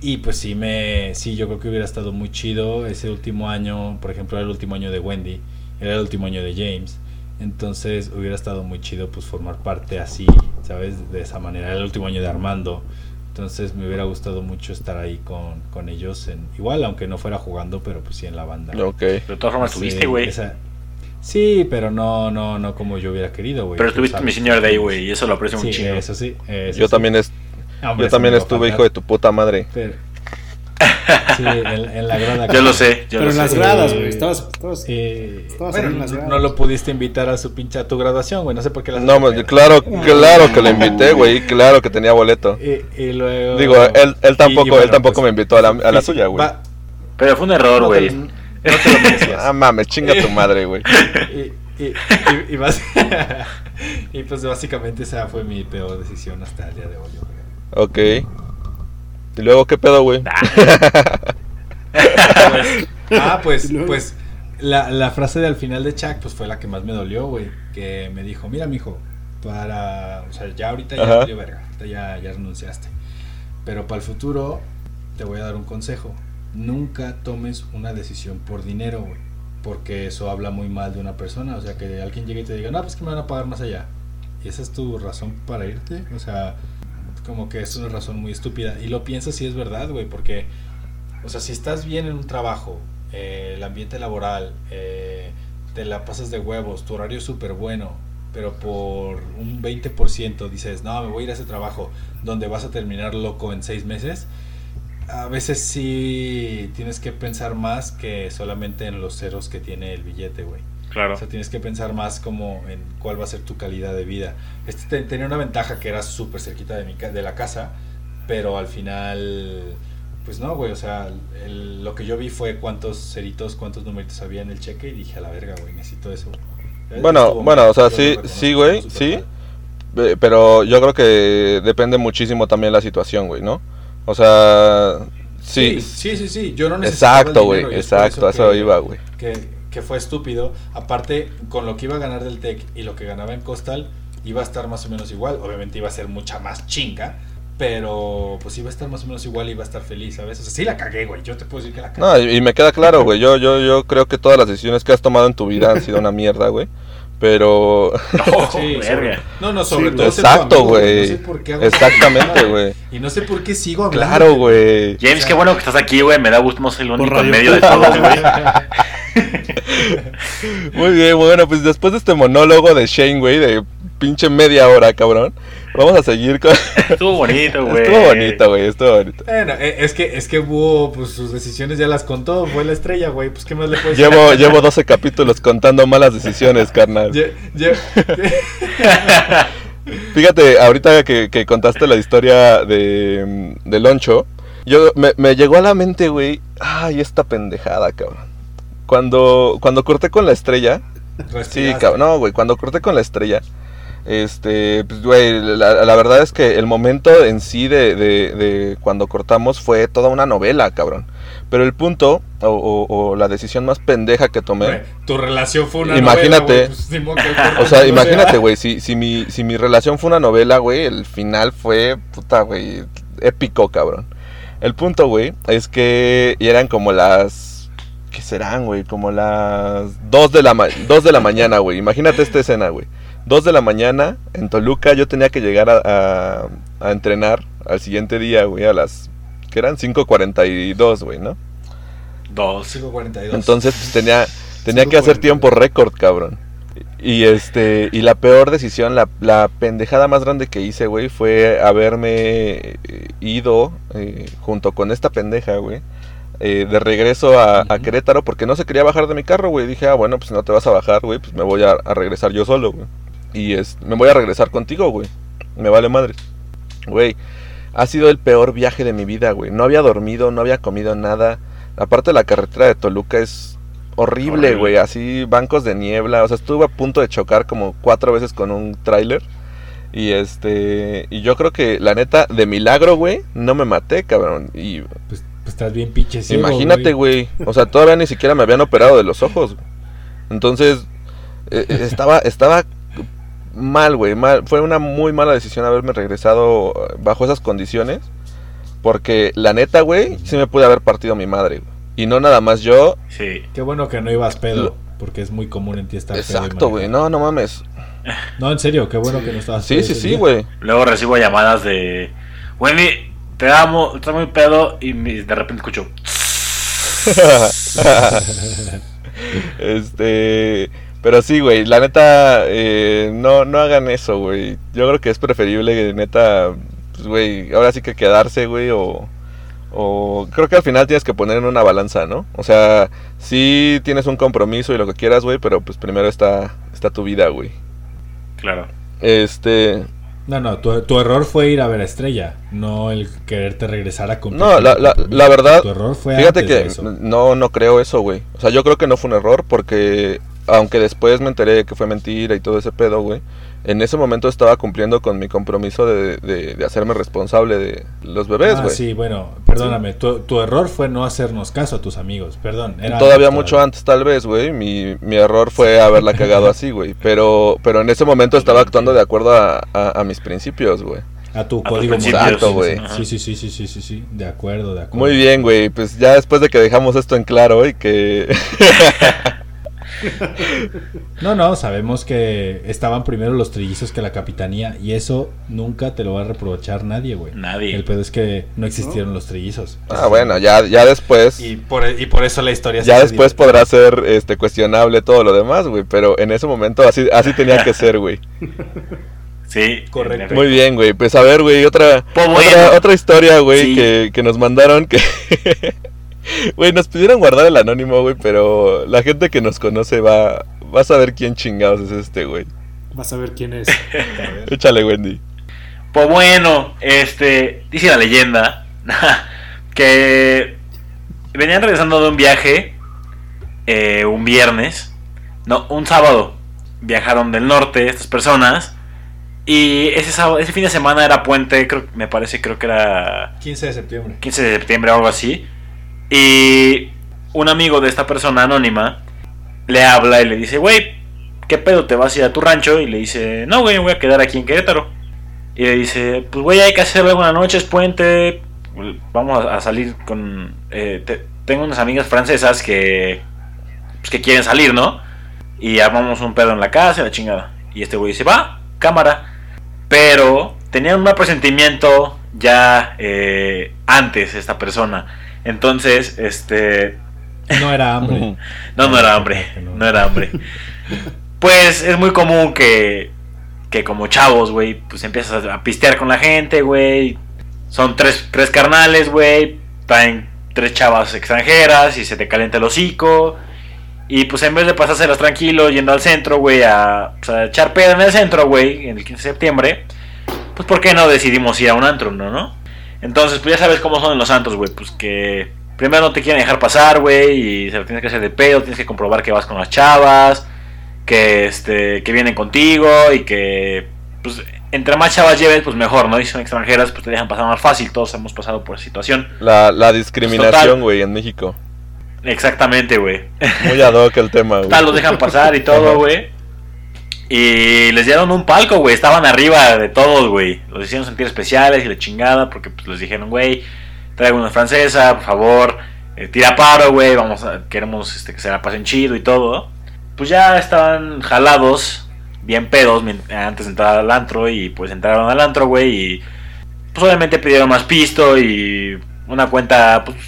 Y pues sí me, sí yo creo que hubiera estado muy chido ese último año, por ejemplo era el último año de Wendy, era el último año de James. Entonces hubiera estado muy chido pues formar parte así, ¿sabes? De esa manera. Era el último año de Armando. Entonces me hubiera gustado mucho estar ahí con, con ellos. En, igual, aunque no fuera jugando, pero pues sí en la banda. Ok. Pero de todas formas tuviste, güey. Sí, pero no, no, no como yo hubiera querido, güey. Pero estuviste mi sabes. senior day, güey, y eso lo aprecio Sí, un chingo. eso sí. eso Yo sí. también, es, Hombre, yo también estuve, hijo de tu puta madre. Pero- Sí, en, en la grada. Yo lo sé, yo Pero lo en las sé. gradas, Eh, güey. Estabas, estabas- Eh, Estabas bueno, ahí en las no- gradas. no lo pudiste invitar a su pinche a tu graduación, güey. No sé por qué las No, claro, claro que lo invité, güey. Claro que tenía boleto. Y, y luego. Digo, él, él tampoco, y bueno, él tampoco pues, me invitó a la, a la suya, güey. va- Pero fue un error, güey. No te lo merecías. Ah, mames, chinga tu madre, güey. y, y, y, y pues básicamente esa fue mi peor decisión hasta el día de hoy. creo. Ok. ¿Y luego qué pedo, güey? Pues, ah, pues, Y luego- pues la, la frase de al final de Chuck pues fue la que más me dolió, güey. Que me dijo, mira, mijo, para... O sea, ya ahorita ya valió verga, ahorita ya, ya renunciaste. Pero para el futuro te voy a dar un consejo. Nunca tomes una decisión por dinero, güey. Porque eso habla muy mal de una persona. O sea, que alguien llegue y te diga, no, pues que me van a pagar más allá. Y esa es tu razón para irte. O sea, como que es una razón muy estúpida. Y lo piensas si es verdad, güey. Porque, o sea, si estás bien en un trabajo, eh, el ambiente laboral, eh, te la pasas de huevos, tu horario es súper bueno, pero por un 20% dices, no, me voy a ir a ese trabajo donde vas a terminar loco en seis meses. A veces sí tienes que pensar más que solamente en los ceros que tiene el billete, güey. Claro. O sea, tienes que pensar más como en cuál va a ser tu calidad de vida. Este te- tenía una ventaja que era súper cerquita de, mi, ca- de la casa, pero al final, pues no, güey. O sea, el- lo que yo vi fue cuántos ceritos, cuántos numeritos había en el cheque y dije, a la verga, güey, necesito eso. güey". Bueno, Estuvo bueno, mal, o sea, sí, sí, güey, sí. mal. Pero yo creo que depende muchísimo también la situación, güey, ¿no? O sea, sí. sí, sí, sí. Yo no necesitaba el exacto, güey, exacto, a eso eso que- iba, güey. que, que fue estúpido. Aparte, con lo que iba a ganar del Tech y lo que ganaba en Costal, iba a estar más o menos igual. Obviamente iba a ser mucha más chinga, pero pues iba a estar más o menos igual y iba a estar feliz, ¿sabes? O sea, sí la cagué, güey. Yo te puedo decir que la cagué. No, y, y me queda claro, güey. Yo, yo, yo creo que todas las decisiones que has tomado en tu vida han sido una mierda, güey. Pero, No, Sí, sobre- no, no, sobre Sí, todo exacto, güey. No sé por qué hago Exactamente, güey. Y no sé por qué sigo hablando. claro, güey. James, qué bueno que estás aquí, güey. Me da gusto, no ser el único en medio de Pug. todos, güey. Muy bien, bueno, pues después de este monólogo de Shane, güey, de pinche media hora, cabrón. Vamos a seguir con... Estuvo bonito, güey. Estuvo bonito, güey, estuvo bonito. Bueno, eh, es que, es que Búho, pues sus decisiones ya las contó, fue la estrella, güey. Pues qué más le puedes Llevo, llevo 12 capítulos contando malas decisiones, carnal. Lle- lle- Fíjate, ahorita que, que contaste la historia de, de Loncho, yo me, me llegó a la mente, güey, ay, esta pendejada, cabrón. Cuando, cuando corté con la estrella, sí, cabrón, no, güey, cuando corté con la estrella, Este, pues, güey, la, la verdad es que el momento en sí de, de- de cuando cortamos fue toda una novela, cabrón. Pero el punto, o, o- o la decisión más pendeja que tomé, Güey, tu relación fue una Imagínate. novela, pues, corto o sea, imagínate, güey, si, si, mi, si mi relación fue una novela, güey, el final fue, puta, güey, épico, cabrón. El punto, güey, es que eran como las... ¿Qué serán, güey? Como las 2 de la, ma- 2 de la mañana, güey. Imagínate esta escena, güey. 2 de la mañana en Toluca yo tenía que llegar a, a- a entrenar al siguiente día, güey, a las... que eran 5.42, güey, ¿no? Dos. 542. Entonces pues, tenía, tenía que hacer 5.42. tiempo récord, cabrón. Y este y la peor decisión, la, la pendejada más grande que hice, güey, fue haberme eh, ido eh, junto con esta pendeja, güey, eh, de regreso a. Querétaro porque no se quería bajar de mi carro, güey. Dije, ah, bueno, pues si no te vas a bajar, güey, pues me voy a, a regresar yo solo, güey. Y es, me voy a regresar contigo, güey. Me vale madre. Güey, ha sido el peor viaje de mi vida, güey. No había dormido, no había comido nada. Aparte la carretera de Toluca es horrible, güey. Así bancos de niebla. O sea, estuve a punto de chocar como cuatro veces con un tráiler. Y este. Y yo creo que, la neta, de milagro, güey, no me maté, cabrón. Y Pues, pues estás bien pinche ciego, imagínate, güey. O sea, todavía ni siquiera me habían operado de los ojos. Entonces, eh, eh, estaba, estaba mal, güey. Mal. Fue una muy mala decisión haberme regresado eh, bajo esas condiciones. Porque la neta, güey, sí me pude haber partido mi madre, güey. Y no nada más yo. Sí. Qué bueno que no ibas pedo, Lo- porque es muy común en ti estar Exacto, güey. No, no mames. No, en serio, qué bueno que no estabas Sí, pedo sí, sí, güey. Luego recibo llamadas de. Wendy, te amo, estás muy pedo. Y me- de repente escucho. este. Pero sí, güey, la neta, eh, no, no hagan eso, güey. Yo creo que es preferible, neta, pues, güey, ahora sí que quedarse, güey, o, o... Creo que al final tienes que poner en una balanza, ¿no? O sea, sí tienes un compromiso y lo que quieras, güey, pero pues primero está, está tu vida, güey. Claro. Este... No, no, tu, tu error fue ir a ver a Estrella, no el quererte regresar a competir. No, la, la, la verdad, Tu error fue fíjate antes de que eso. no, no creo eso, güey. O sea, yo creo que no fue un error porque, aunque después me enteré que fue mentira y todo ese pedo, güey, en ese momento estaba cumpliendo con mi compromiso de, de- de hacerme responsable de los bebés, Ah, güey. sí, bueno, perdóname, tu, tu error fue no hacernos caso a tus amigos, perdón. Era Todavía antes, mucho antes, tal vez, güey. Mi, mi error fue haberla cagado así, güey. Pero, pero en ese momento estaba actuando de acuerdo a, a- a mis principios, güey. A tu tus código moral. Exacto, güey. Sí, sí, sí, sí, sí, sí, sí, de acuerdo, de acuerdo. Muy bien, güey. Pues ya después de que dejamos esto en claro y que... No, no, sabemos que estaban primero los trillizos que la capitanía y eso nunca te lo va a reprochar nadie, güey. Nadie. El pedo es que no existieron los trillizos. ah, bueno, ya, ya después... Y por, y por eso la historia Ya se después podrá ser este cuestionable todo lo demás, güey. Pero en ese momento así, así tenía que ser, güey. Sí, Correcto. Muy bien, güey. Pues a ver, güey, otra, Pues bueno. otra, otra historia, güey, Sí. que, que nos mandaron que... Güey, nos pidieron guardar el anónimo, güey, pero la gente que nos conoce va, va a saber quién chingados es este, güey. Vas a ver quién es. Échale, Wendy. Pues bueno, este, dice la leyenda que venían regresando de un viaje eh, un viernes, no, un sábado. Viajaron del norte estas personas y ese sábado, ese fin de semana era puente, creo, me parece, creo que era 15 de septiembre. 15 de septiembre o algo así. Y un amigo de esta persona anónima le habla y le dice, güey, ¿qué pedo te vas a ir a tu rancho? Y le dice, no, güey, voy a quedar aquí en Querétaro. Y le dice, pues güey, hay que hacer algo una noche, es puente, vamos a, salir con... eh, te- tengo unas amigas francesas que, pues, que quieren salir, ¿no? Y armamos un pedo en la casa la chingada. Y este güey dice, va, cámara. Pero tenía un mal presentimiento ya eh, antes esta persona. Entonces, este... No era hambre. No, no era hambre. No era hambre. Pues es muy común que, que como chavos, güey, pues empiezas a pistear con la gente, güey. Son tres, tres carnales, güey. Traen tres chavas extranjeras y se te calienta el hocico. Y pues en vez de pasárselas tranquilo yendo al centro, güey, a, pues, a echar pedo en el centro, güey, en el 15 de septiembre, pues ¿por qué no decidimos ir a un antro, no? no? Entonces, pues ya sabes cómo son en los santos, güey. Pues que primero no te quieren dejar pasar, güey. Y se lo tienes que hacer de pedo. Tienes que comprobar que vas con las chavas. que este que vienen contigo y que pues entre más chavas lleves pues mejor no y si son extranjeras pues te dejan pasar más fácil todos hemos pasado por esa situación La, la discriminación, güey, en México. exactamente güey Muy ad hoc el tema, güey. Tal, los dejan pasar y todo, güey. Y les dieron un palco, güey. Estaban arriba de todos, güey. Los hicieron sentir especiales y la chingada. Porque pues, les dijeron, güey, traigo una francesa, por favor. eh, tira paro, güey. Vamos a, queremos este, que se la pasen chido y todo. Pues ya estaban jalados, bien pedos, antes de entrar al antro. Y pues entraron al antro, güey. Y pues obviamente pidieron más pisto y una cuenta, pues,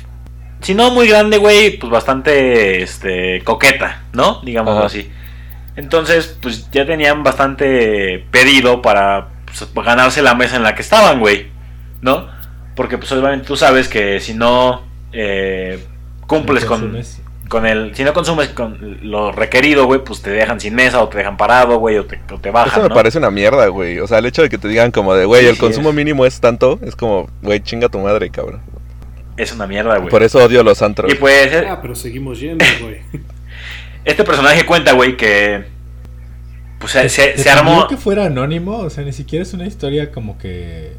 si no muy grande, güey, pues bastante este, coqueta, ¿no? Digámoslo Ajá. así. Entonces, pues ya tenían bastante pedido para pues, ganarse la mesa en la que estaban, güey, ¿no? Porque, pues obviamente tú sabes que si no eh, cumples con, con el. Si no consumes con lo requerido, güey, pues te dejan sin mesa o te dejan parado, güey, o te, o te bajan, Eso me ¿no? parece una mierda, güey. O sea, el hecho de que te digan como de, güey, Sí, el sí consumo es. mínimo es tanto, es como, güey, chinga tu madre, cabrón. Es una mierda, güey. Por eso odio los antros. Y pues, eh, Ah, pero seguimos yendo, güey. este personaje cuenta, güey, que. Pues se, ¿Te- se, te se pidió armó. que fuera anónimo? O sea, ni siquiera es una historia como que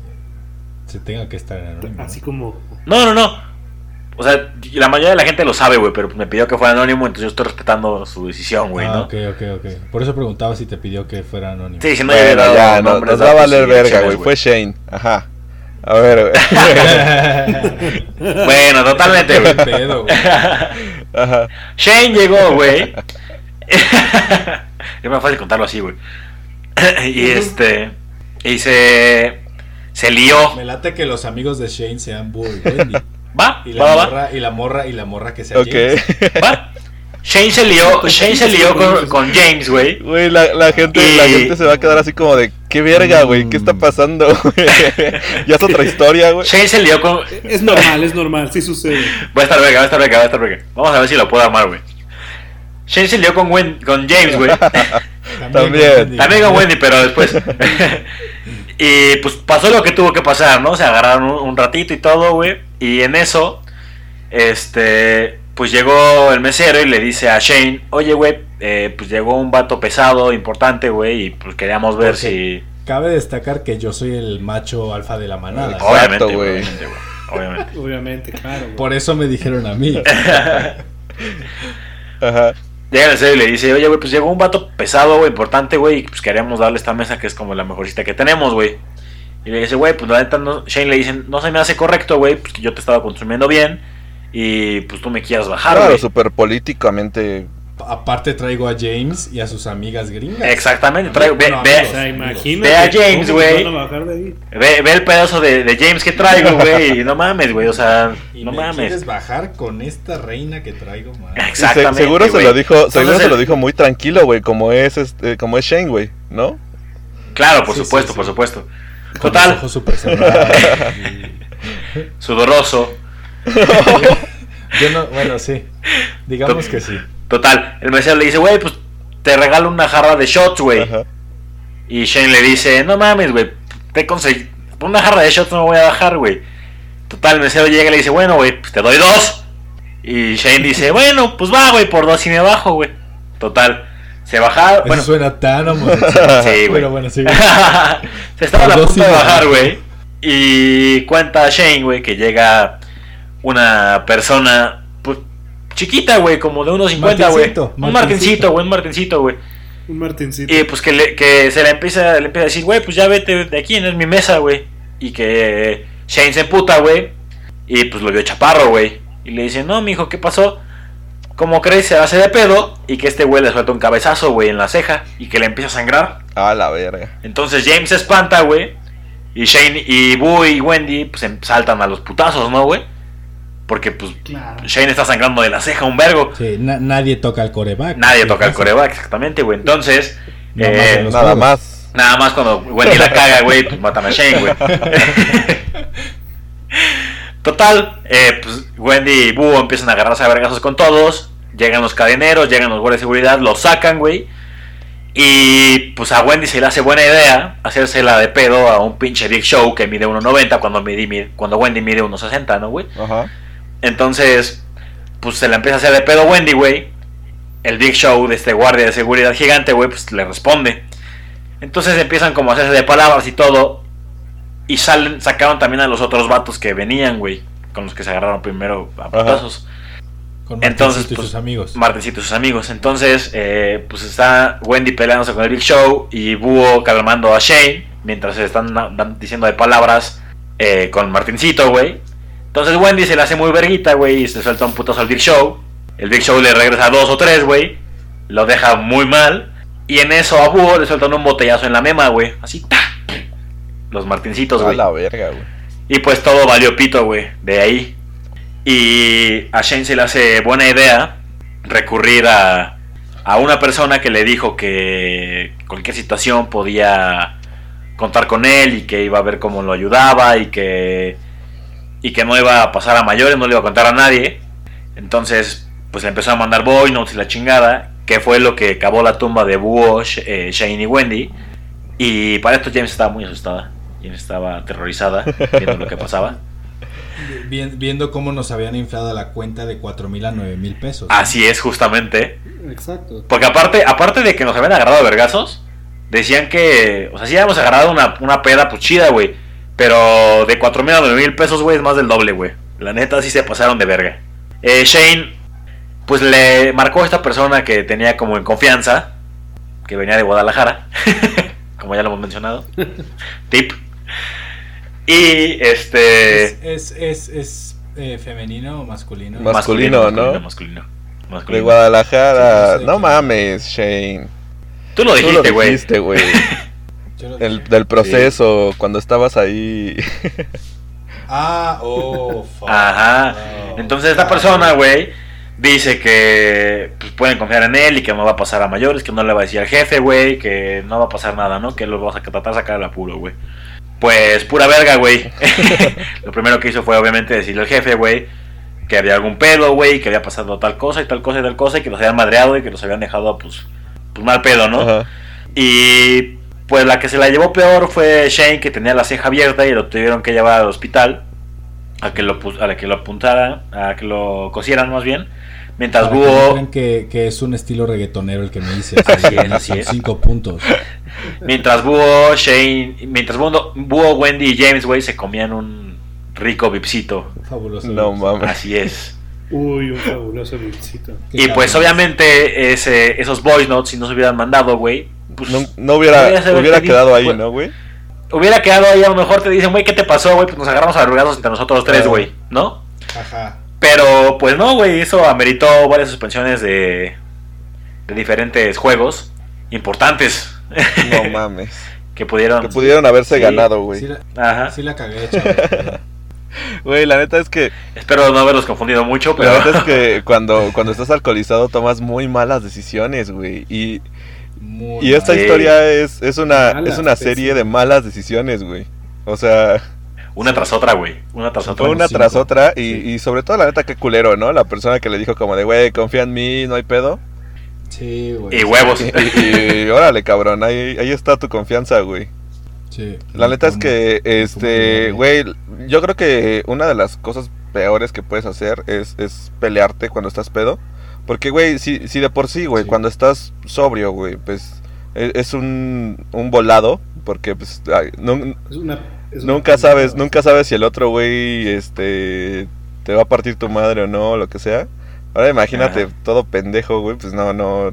se tenga que estar anónimo. Así como. No, no, no. O sea, la mayoría de la gente lo sabe, güey, pero me pidió que fuera anónimo, entonces yo estoy respetando su decisión, güey, ah, ¿no? ok, ok, ok. Por eso preguntaba si te pidió que fuera anónimo. Sí, si no Bueno, ya, no- nos va a valer verga, güey. Fue Shane. Ajá. A ver, güey. Bueno, totalmente, güey. Pedo, güey. Ajá. Shane llegó, güey. es más fácil contarlo así, güey. y este. Y se. Se lió. Me late que los amigos de Shane sean Boo y Wendy. Va, Y la va, va, morra, y la morra, y la morra que sea Ok. James. va. Shane se lió, Shane se lió con, con James, güey. Güey, la, la gente, la gente se va a quedar así como de, ¿qué verga, güey? ¿Qué está pasando? güey? ya es otra historia, güey. Shane se lió con. Es normal, es normal, sí sucede. Va a estar verga, va a estar verga, va a estar verga. Vamos a ver si lo puedo armar, güey. Shane se lió con, Wen- con James, güey. También. También con Wendy, pero después. y pues pasó lo que tuvo que pasar, ¿no? Se agarraron un, un ratito y todo, güey. Y en eso, este. Pues llegó el mesero y le dice a Shane: Oye, güey, eh, pues llegó un vato pesado, importante, güey. Y pues queríamos ver si. Cabe destacar que yo soy el macho alfa de la manada. Exacto, Obviamente, güey. obviamente, güey. Obviamente. Obviamente, claro. güey. Por eso me dijeron a mí. Ajá. Llega el mesero y le dice: Oye, güey, pues llegó un vato pesado, güey, importante, güey. Y pues queríamos darle esta mesa que es como la mejorcita que tenemos, güey. Y le dice, güey, pues la neta, no, Shane le dice, no se me hace correcto, güey, pues que yo te estaba consumiendo bien y pues tú me quieras bajar, Claro, súper políticamente. Aparte traigo a James y a sus amigas gringas. Exactamente, traigo, ve, ve- amigos. Ve a James, ¿cómo güey. ve, ve el pedazo de, de James que traigo, güey, y no mames, güey, o sea, Y no me mames. quieres bajar con esta reina que traigo, man. Y se- Exactamente. seguro se lo dijo, seguro Entonces, se lo dijo muy tranquilo, güey, como es este, como es Shane, güey, ¿no? Claro, por Sí, supuesto, sí, sí. por supuesto. Con los Total, ojos cerrados. sudoroso. Yo no, bueno, sí. Digamos que sí. Total, el mesero le dice, güey, pues te regalo una jarra de shots, güey. Y Shane le dice, no mames, güey, te conseguí, por una jarra de shots no me voy a bajar, güey. Total, el mesero llega y le dice, bueno, güey, pues te doy dos. Y Shane dice, bueno, pues va, güey, por dos y me bajo, güey. Total, se bajaron, Eso bueno, suena tan homosexual. sí, güey. Pero bueno, sí. se estaba a dos punto de bajar, güey. Y cuenta Shane, güey, que llega una persona, pues, chiquita, güey, como de unos 50, güey. Martincito, Un Martincito. güey, un martincito, güey. Un Martincito. Y pues que, le, que se le empieza, le empieza a decir, güey, pues ya vete de aquí, no es mi mesa, güey. Y que Shane se emputa, güey. Y pues lo vio chaparro, güey. Y le dice, no, mijo, ¿qué pasó? ¿Cómo crees? Se hace de pedo. Y que este güey le suelta un cabezazo, güey, en la ceja. Y que le empieza a sangrar. A la verga. Entonces James se espanta, güey. Y Shane y Boo y Wendy, pues em- saltan a los putazos, ¿no, güey? Porque pues Claro. Shane está sangrando de la ceja un vergo. Sí, na- nadie toca el coreback. Nadie toca el coreback, exactamente, güey. Entonces, Nada más eh, Nada juegos. más. Nada más cuando Wendy la caga, güey, pues matan a Shane, güey. Total, eh, pues Wendy y Boo empiezan a agarrarse a vergazos con todos. Llegan los cadeneros, llegan los guardias de seguridad, los sacan, güey. Y pues a Wendy se le hace buena idea hacérsela de pedo a un pinche Big Show que mide 1.90 cuando, cuando Wendy mide 1.60, ¿no, güey? Ajá. Entonces, pues se la empieza a hacer de pedo Wendy, güey. el Big Show de este guardia de seguridad gigante, güey, pues le responde. Entonces empiezan como a hacerse de palabras y todo. Y salen, sacaron también a los otros vatos que venían, güey. Con los que se agarraron primero a putazos. Con Entonces, Martincito y pues, sus amigos. Martincito y sus amigos. Entonces, eh, pues está Wendy peleándose con el Big Show y Búho calmando a Shane mientras se están diciendo de palabras eh, con Martincito, güey. Entonces Wendy se le hace muy verguita, güey, y se suelta un putazo al Big Show. El Big Show le regresa dos o tres, güey. Lo deja muy mal. Y en eso a Búho le sueltan un botellazo en la mema, güey. Así, ¡ta! Los Martincitos, A güey. la verga, güey. Y pues todo valió pito, güey, de ahí. Y a Shane se le hace buena idea recurrir a, a una persona que le dijo que cualquier situación podía contar con él y que iba a ver cómo lo ayudaba y que y que no iba a pasar a mayores, no le iba a contar a nadie. Entonces, pues le empezó a mandar voice notes y la chingada, que fue lo que cavó la tumba de Búho, Sh- eh, Shane y Wendy. Y para esto James estaba muy asustada. James estaba aterrorizada viendo lo que pasaba. Vi- Viendo cómo nos habían inflado la cuenta de 4 mil a 9 mil pesos. Así es, justamente. Exacto. Porque aparte, aparte de que nos habían agarrado a vergazos, decían que, o sea, sí habíamos agarrado una, una peda pues chida, güey. Pero de 4 mil a 9 mil pesos, güey, es más del doble, güey. La neta sí se pasaron de verga. Eh, Shane, pues le marcó a esta persona que tenía como en confianza, que venía de Guadalajara, como ya lo hemos mencionado. Tip. Y este... ¿Es, es, es, es, eh, femenino o masculino? Mas- Masculino, ¿no? Masculino. De masculino. Guadalajara. Sí, no sé no mames, Shane. Tú lo Tú dijiste, lo güey. dijiste, güey. El- del proceso, cuando estabas ahí. Ah, oh, fuck. Ajá. Oh, Entonces esta persona, güey, dice que pues, pueden confiar en él y que no va a pasar a mayores, que no le va a decir al jefe, güey, que no va a pasar nada, ¿no? Que lo vas a tratar de sacar al apuro, güey. Pues pura verga, güey. lo primero que hizo fue obviamente decirle al jefe, güey, que había algún pedo, güey, que había pasado tal cosa y tal cosa y tal cosa y que los habían madreado y que los habían dejado, pues, pues mal pedo, ¿no? Ajá. Y pues la que se la llevó peor fue Shane, que tenía la ceja abierta y lo tuvieron que llevar al hospital a que lo, a la que lo apuntaran, a que lo cosieran más bien. Mientras no Búho, que, que es un estilo reggaetonero el que me dice. Así es, así es. Cinco puntos. mientras Búho, Shane, mientras Búho, Búho, Wendy y James, güey, se comían un rico vipsito. Fabuloso. No mames. Así es. Uy, un fabuloso. Qué Y pues obviamente ese, esos voice notes, si no se hubieran mandado, güey, pues No, no hubiera, quedado ahí, ¿no, güey? hubiera quedado ahí, a lo mejor te dicen, güey, ¿qué te pasó, güey? Pues nos agarramos a arrugados entre nosotros tres, Ah. güey, ¿no? Ajá. Pero pues no, güey, eso ameritó varias suspensiones de, de diferentes juegos importantes No mames. que pudieron... Que pudieron haberse Sí. ganado, güey. Sí, la, Ajá. sí la cagué, chavos. Güey, la neta es que, Espero no haberlos confundido mucho, pero... la neta es que cuando, cuando estás alcoholizado tomas muy malas decisiones, güey. Y, Muy y esta historia es, es una, Malas, es una serie de malas decisiones, güey. O sea, Una tras otra, güey. Una tras otra. una cinco. tras otra y, Sí. y sobre todo la neta qué culero, ¿no? La persona que le dijo como de, güey, confía en mí, no hay pedo. Sí, güey. Y huevos. Y, y- y órale, cabrón, ahí, ahí está tu confianza, güey. Sí. La neta es que, este, güey, yo creo que una de las cosas peores que puedes hacer es, es pelearte cuando estás pedo. Porque, güey, si, si de por sí, güey, Sí. cuando estás sobrio, güey, pues e- es un, un volado. Porque, pues, ay, nun- Es una, es una nunca sabes, nunca sabes si el otro, güey, este, te va a partir tu madre o no, lo que sea. Ahora imagínate Ajá. todo pendejo, güey, pues no, no.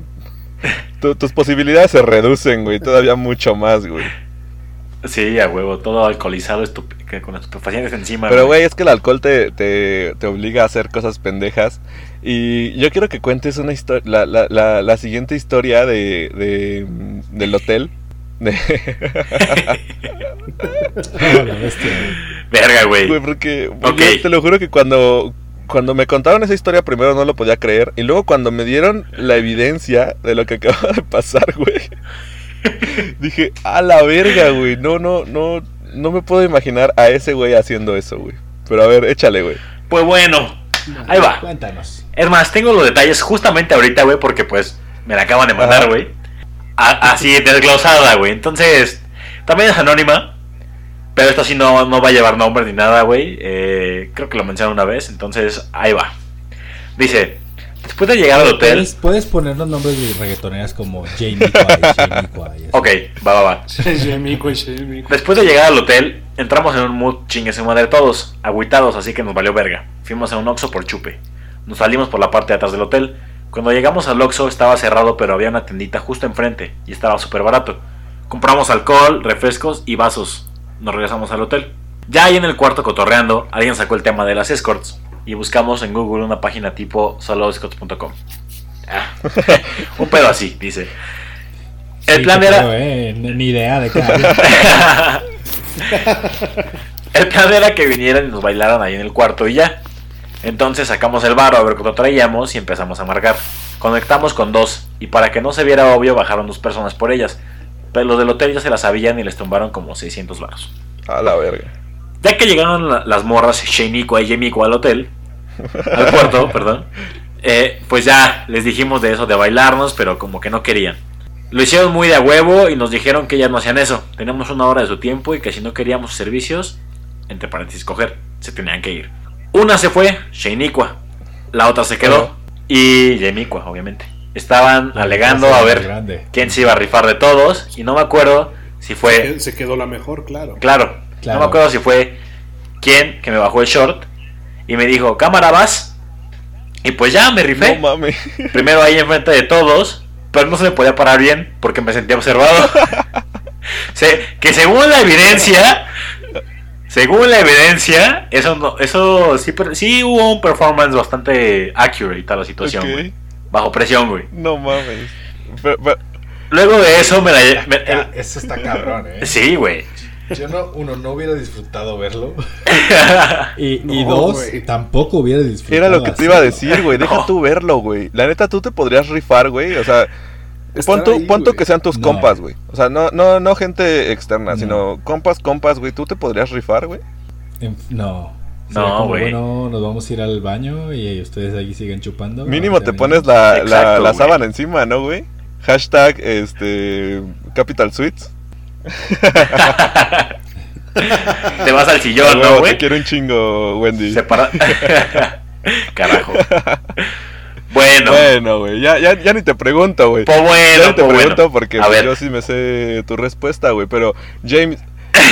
Tu- tus posibilidades se reducen, güey, todavía mucho más, güey. Sí, a huevo. Todo alcoholizado con estupefacientes encima. Pero, güey, es que el alcohol te, te, te obliga a hacer cosas pendejas. Y yo quiero que cuentes una historia, la, la, la, la siguiente historia de, de, del hotel. De- la bestia, güey. Verga, güey. Güey, porque yo te lo juro que cuando, cuando me contaron esa historia primero no lo podía creer. Y luego cuando me dieron la evidencia de lo que acaba de pasar, güey. dije, a la verga, güey. No, no, no, no me puedo imaginar a ese güey haciendo eso, güey. Pero a ver, échale, güey. Pues bueno. Ahí va. Cuéntanos. Es más, tengo los detalles justamente ahorita, güey, porque pues me la acaban de mandar, güey. Así desglosada, güey. Entonces, también es anónima. Pero esta sí no, no va a llevar nombre ni nada, güey. Eh, creo que lo mencioné una vez. Entonces, ahí va. Dice: Después de llegar al hotel. Puedes, puedes poner los nombres de reggaetoneras como Jamie Jamie así. Ok, va, va, va. Shemico y Shemico. Después de llegar al hotel, entramos en un mood chingue su madre todos, agüitados, así que nos valió verga. Fuimos a un Oxxo por chupe. Nos salimos por la parte de atrás del hotel. Cuando llegamos al Oxxo estaba cerrado, pero había una tendita justo enfrente y estaba súper barato. Compramos alcohol, refrescos y vasos. Nos regresamos al hotel. Ya ahí en el cuarto cotorreando, alguien sacó el tema de las escorts y buscamos en Google una página tipo soloescorts.com. Ah, un pedo así, dice. El Sí, plan era... pedo, eh, Ni idea de qué el plan era que vinieran y nos bailaran ahí en el cuarto y ya. Entonces sacamos el bar a ver cuánto traíamos y empezamos a marcar. Conectamos con dos y para que no se viera obvio bajaron dos personas por ellas. Pero los del hotel ya se las sabían y les tumbaron como 600 baros. A la verga. Ya que llegaron la- las morras Sheiniko y Yemiko al hotel, al cuarto, perdón, eh, pues ya les dijimos de eso de bailarnos, pero como que no querían. Lo hicieron muy de a huevo y nos dijeron que ellas no hacían eso. Teníamos una hora de su tiempo y que si no queríamos servicios, entre paréntesis coger, se tenían que ir. Una se fue, Sheinikwa. La otra se quedó. Y Yemikwa, obviamente. Estaban alegando a ver Grande. quién se iba a rifar de todos. Y no me acuerdo si fue Se quedó la mejor, claro. Claro, Claro. no me acuerdo si fue quien que me bajó el short y me dijo, cámara vas. Y pues ya me rifé. No mames. Primero ahí enfrente de todos, pero no se me podía parar bien porque me sentía observado. Se- que según la evidencia, según la evidencia, eso no, eso sí, per- sí hubo un performance bastante accurate a la situación, Ok. güey. Bajo presión, güey. No mames. Pero- pero- Luego de eso me la... me- Eso está cabrón, eh. sí, güey. Yo no, uno, no hubiera disfrutado verlo. Y, y No, dos, güey. tampoco hubiera disfrutado. Era lo que te iba a decir, güey. Deja No. tú verlo, güey. La neta, tú te podrías rifar, güey. O sea, Estar pon tú, ahí, pon tú que sean tus No. compas, güey. O sea, no, no, no gente externa, No. sino compas, compas, güey. ¿Tú te podrías rifar, güey? No. No, Sería güey. Bueno, nos vamos a ir al baño y ustedes ahí siguen chupando. Mínimo te Ahorita pones la, la, Exacto, la sábana encima, ¿no, güey? Hashtag, este, Capital Suites. Te vas al sillón, ¿no, te güey? quiero un chingo, Wendy. Separa- Carajo. Bueno, Bueno, güey, ya, ya, ya ni te pregunto, güey. pues ya bueno, ni te pues pregunto bueno. porque pues, yo sí me sé tu respuesta, güey. Pero, James,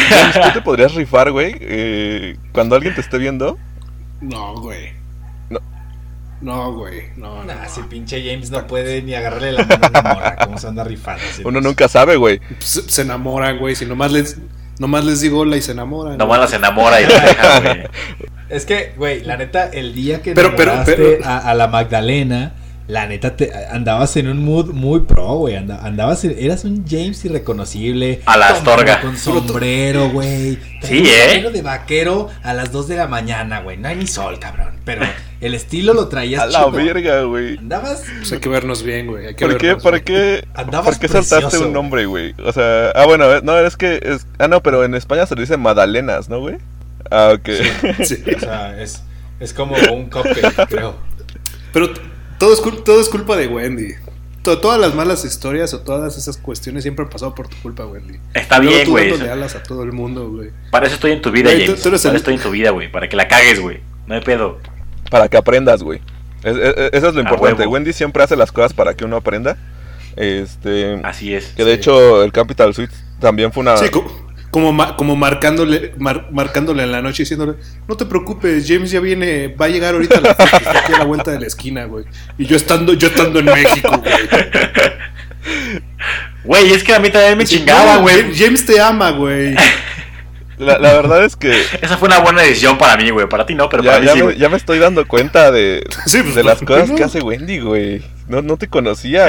James, ¿tú te podrías rifar, güey? eh, cuando alguien te esté viendo. No, güey. No. No, güey. No, no. Nah, si pinche James no puede ni agarrarle la mano a una morra, ¿cómo se anda rifando? así? Uno nunca sabe, güey. Se, se enamoran, güey. Si nomás les, nomás les digo hola y se enamoran. nomás güey. las enamora y las deja, güey. Es que, güey, la neta, el día que Pero- pero- enamoraste pero- A, a la Magdalena, la neta, te, andabas en un mood muy pro, güey. anda- andabas, en- eras un James irreconocible. A la Astorga. Con sombrero, güey. Sí, Un ¿eh? sombrero de vaquero a las 2 de la mañana, güey. No hay ni sol, cabrón. Pero el estilo lo traías A la chido. verga, güey. Andabas... Pues hay que vernos bien, güey. Hay que ¿Por qué, vernos por bien. qué, Andabas por qué saltaste precioso, un nombre, güey? O sea, ah, bueno, no, es que, es, ah, no, pero en España se le dice Madalenas, ¿no, güey? Ah, ok. Sí. O sea, es, es como un cupcake, creo. Pero todo es, cul- todo es culpa de Wendy. To- todas las malas historias o todas esas cuestiones siempre han pasado por tu culpa, Wendy. Está Luego bien, tú güey. dándole alas a todo el mundo, güey. Para eso estoy en tu vida, Güey, tú- James. tú eres Para el- eso estoy en tu vida, güey. Para que la cagues, güey. No hay pedo. Para que aprendas, güey. Es- es- es- eso es lo importante. Wendy siempre hace las cosas para que uno aprenda. Este. Así es. Que de hecho, el Capital Suite también fue una. Sí, como, ma- como marcándole, mar- marcándole en la noche diciéndole, no te preocupes, James ya viene, va a llegar ahorita a la, aquí a la vuelta de la esquina, güey. Y yo estando, yo estando en México, güey. Güey, es que a mí también me Sí, chingaba, güey. James te ama, güey. La, la verdad es que. Esa fue una buena decisión para mí, güey. Para ti no, pero Ya, para mí ya sí, me, ya me estoy dando cuenta de, Sí, pues, de las ¿por qué cosas no? que hace Wendy, güey. No, no te conocía,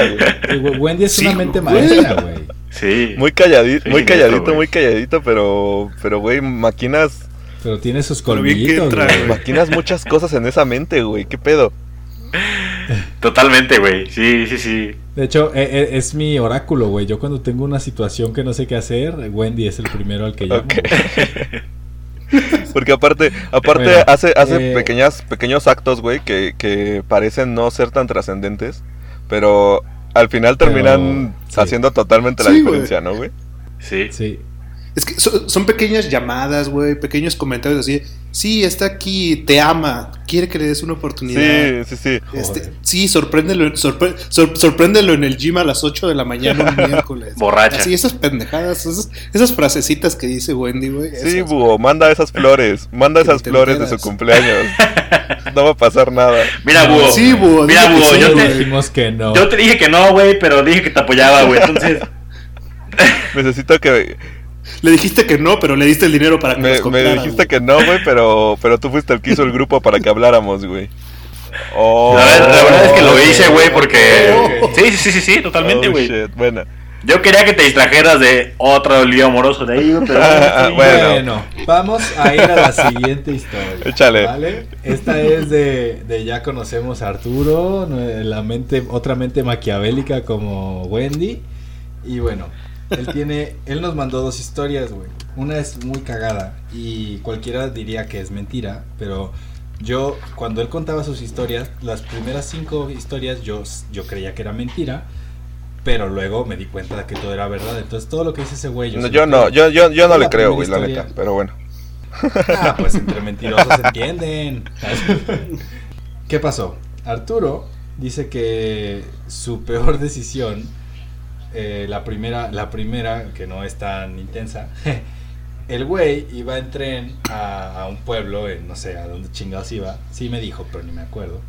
güey. Wendy es Sí, una mente maestra, güey. Sí. Muy calladito, Sí, muy calladito, muy calladito, pero, pero, güey, maquinas, Pero tiene sus colmillitos, güey. maquinas muchas cosas en esa mente, güey. ¿Qué pedo? Totalmente, güey. Sí, sí, sí. De hecho, e- e- es mi oráculo, güey. Yo cuando tengo una situación que no sé qué hacer, Wendy es el primero al que llamo. Porque aparte, aparte Bueno, hace, hace eh, pequeñas, pequeños actos, güey, que, que parecen no ser tan trascendentes, pero al final Pero, terminan sí. haciendo totalmente la Sí, diferencia, ¿no, güey? Sí. Sí. Es que so- son pequeñas llamadas, güey, pequeños comentarios así. Sí, está aquí, te ama, quiere que le des una oportunidad. Sí, sí, sí. Este, sí, sorpréndelo, sorpre- sor- sorpréndelo en el gym a las 8 de la mañana un miércoles. Borracha. Así, esas pendejadas, esas, esas frasecitas que dice Wendy, güey. Sí, búho, manda esas flores. Manda esas flores de su cumpleaños. No va a pasar nada. Mira, búho. Sí, búho, Mira, búho, sí, yo te, dijimos que no. yo te dije que no, güey, pero dije que te apoyaba, güey. Entonces, Necesito que. Le dijiste que no, pero le diste el dinero para que Me, los me dijiste güey. que no, güey, pero, pero tú fuiste el que hizo el grupo para que habláramos, güey. Oh, la, verdad, la verdad es que lo hice, güey, porque... ok. Sí, sí, sí, sí, sí, totalmente, oh, güey. shit. Bueno, Yo quería que te distrajeras de otro lío amoroso de ahí, pero... Ah, sí. bueno. Bueno, vamos a ir a la siguiente historia. Échale. ¿vale? Esta es de, de ya conocemos a Arturo, la mente, otra mente maquiavélica como Wendy. Y bueno, él tiene, él nos mandó dos historias, güey. Una es muy cagada y cualquiera diría que es mentira, pero yo cuando él contaba sus historias, las primeras cinco historias yo, yo creía que era mentira. Pero luego me di cuenta de que todo era verdad. Entonces todo lo que dice ese güey. no, se yo no, yo, yo, yo no le creo, güey, la neta. Pero bueno. Ah, pues entre mentirosos se entienden. ¿Qué pasó? Arturo dice que su peor decisión, eh, la primera, la primera que no es tan intensa, el güey iba en tren a, a un pueblo, en, no sé a dónde chingados iba, sí me dijo, pero ni me acuerdo.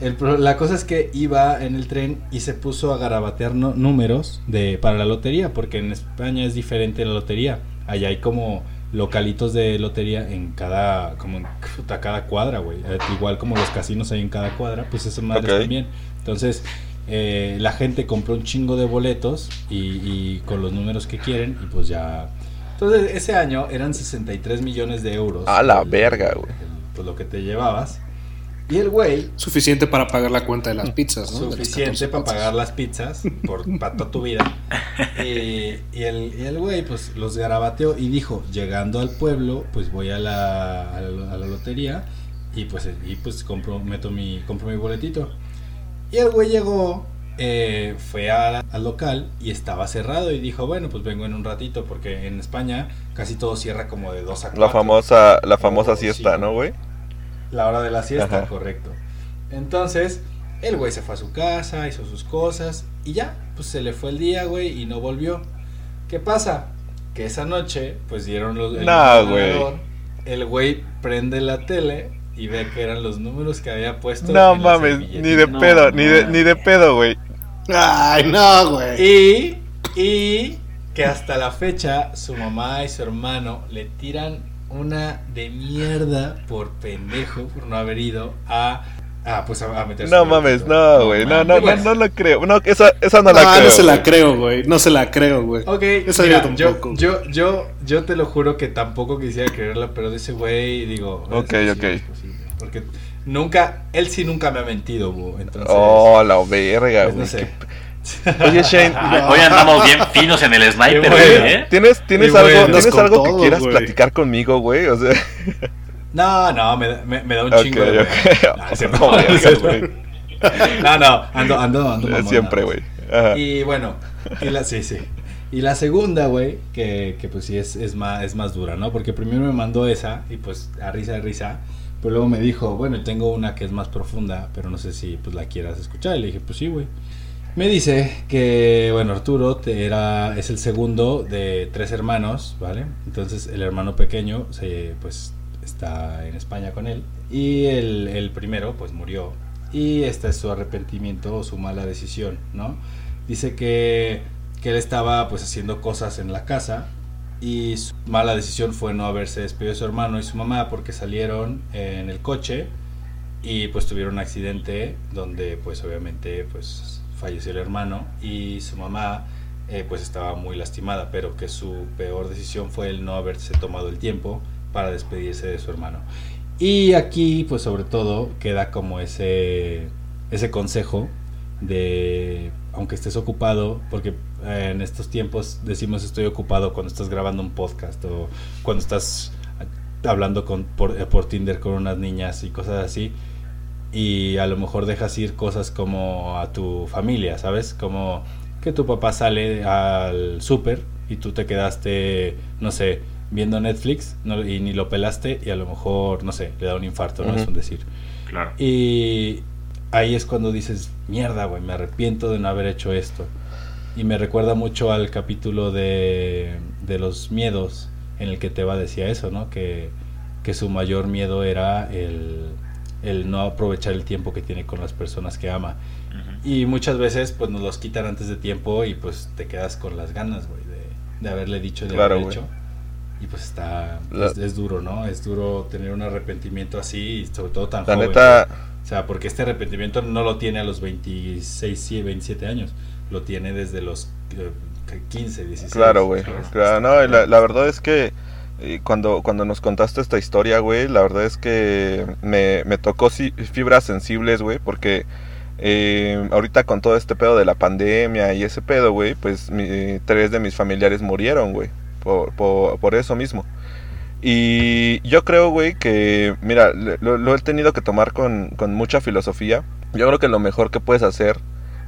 El la cosa es que iba en el tren y se puso a garabatear no- números de, para la lotería, porque en España es diferente la lotería. Allá hay como localitos de lotería en cada, como en puta, cada cuadra, güey. Eh, Igual como los casinos hay en cada cuadra, pues eso madre Ok. también. Entonces, eh, la gente compró un chingo de boletos y, y con los números que quieren y pues ya... Entonces, ese año eran 63 millones de euros. A la el- verga, güey. Pues lo que te llevabas. Y el güey Suficiente para pagar la cuenta de las pizzas, ¿no? Suficiente 14 para pagar las pizzas por para toda tu vida. Y, y el y el güey pues los garabateó y dijo, llegando al pueblo, pues voy a la, a la, a la lotería y pues y pues compro meto mi compro mi boletito. Y el güey llegó eh, fue la- al local y estaba cerrado y dijo, bueno, pues vengo en un ratito porque en España casi todo cierra como de 2 a 4. La famosa, la famosa Oh, siesta, sí. ¿no, güey? La hora de la siesta, Ajá. correcto. Entonces, el güey se fue a su casa, hizo sus cosas y ya, pues se le fue el día, güey, y no volvió. ¿Qué pasa? Que esa noche, pues dieron los. el Nah, güey. El güey prende la tele y ve que eran los números que había puesto. No en mames, ni de No, pedo, ni de, ni de pedo, güey. Ay, no, güey. Y, y que hasta la fecha su mamá y su hermano le tiran una de mierda por pendejo, por no haber ido a, a pues a, a meterse No mames, no, güey. No, no, no, no lo creo. No, esa, esa no No, la creo. no se la güey. creo, güey. No se la creo, güey. Ok, Esa mira, yo yo, tampoco. yo, yo, yo te lo juro que tampoco quisiera creerla, pero de ese güey digo. es Ok, posible, ok. Porque nunca, él sí nunca me ha mentido, entonces. Oh, la verga, pues, güey. no sé. Oye, Shane, Ah, Hoy andamos bien finos en el sniper, güey. ¿eh? ¿tienes, tienes Y algo, bueno, ¿tienes algo que quieras güey. platicar conmigo, güey? O sea, No, no, me, da- me, me da un chingo de. ok. No. No, ando, ando, ando. mamón, Siempre, güey. Y bueno, y la, sí, sí. Y la segunda, güey, que, que pues sí es, es, más, es más dura, ¿no? Porque primero me mandó esa y pues a risa de risa. Pero luego me dijo, bueno, tengo una que es más profunda, pero no sé si pues la quieras escuchar. Y le dije, pues sí, güey. Me dice que, bueno, Arturo te era, es el segundo de tres hermanos, ¿vale? Entonces el hermano pequeño se, pues está en España con él. Y el, el primero, pues murió. Y este es su arrepentimiento o su mala decisión, ¿no? Dice que, que él estaba pues haciendo cosas en la casa y su mala decisión fue no haberse despedido de su hermano y su mamá porque salieron en el coche y pues tuvieron un accidente donde pues obviamente pues falleció el hermano y su mamá eh, pues estaba muy lastimada pero que su peor decisión fue el no haberse tomado el tiempo para despedirse de su hermano y aquí pues sobre todo queda como ese ese consejo de aunque estés ocupado porque eh, en estos tiempos decimos estoy ocupado cuando estás grabando un podcast o cuando estás hablando con, por, eh, por Tinder con unas niñas y cosas así y a lo mejor dejas ir cosas como a tu familia, ¿sabes? Como que tu papá sale al súper y tú te quedaste, no sé, viendo Netflix no- y ni lo pelaste y a lo mejor, no sé, le da un infarto, ¿no? Es un decir. Claro. Y ahí es cuando dices, mierda, güey, me arrepiento de no haber hecho esto. Y me recuerda mucho al capítulo de, de los miedos en el que Teba decía eso, ¿no? Que, que su mayor miedo era el, el no aprovechar el tiempo que tiene con las personas que ama. Y muchas veces pues nos los quitan antes de tiempo y pues te quedas con las ganas, güey, de, de haberle dicho, de Claro, haber hecho. Y pues está, La- es, es duro, ¿no? Es duro tener un arrepentimiento así y sobre todo tan La joven. neta. O sea, porque este arrepentimiento no lo tiene a los 26, sí, 27 años. Lo tiene desde los eh, 15, 16. Claro, güey. Claro, no, la, la verdad es que eh, cuando, cuando nos contaste esta historia, güey, la verdad es que me, me tocó fibras sensibles, güey, porque eh, ahorita con todo este pedo de la pandemia y ese pedo, güey, pues mi- tres de mis familiares murieron, güey, por, eso mismo. Y yo creo, güey, que, mira, lo, lo he tenido que tomar con, con mucha filosofía. Yo creo que lo mejor que puedes hacer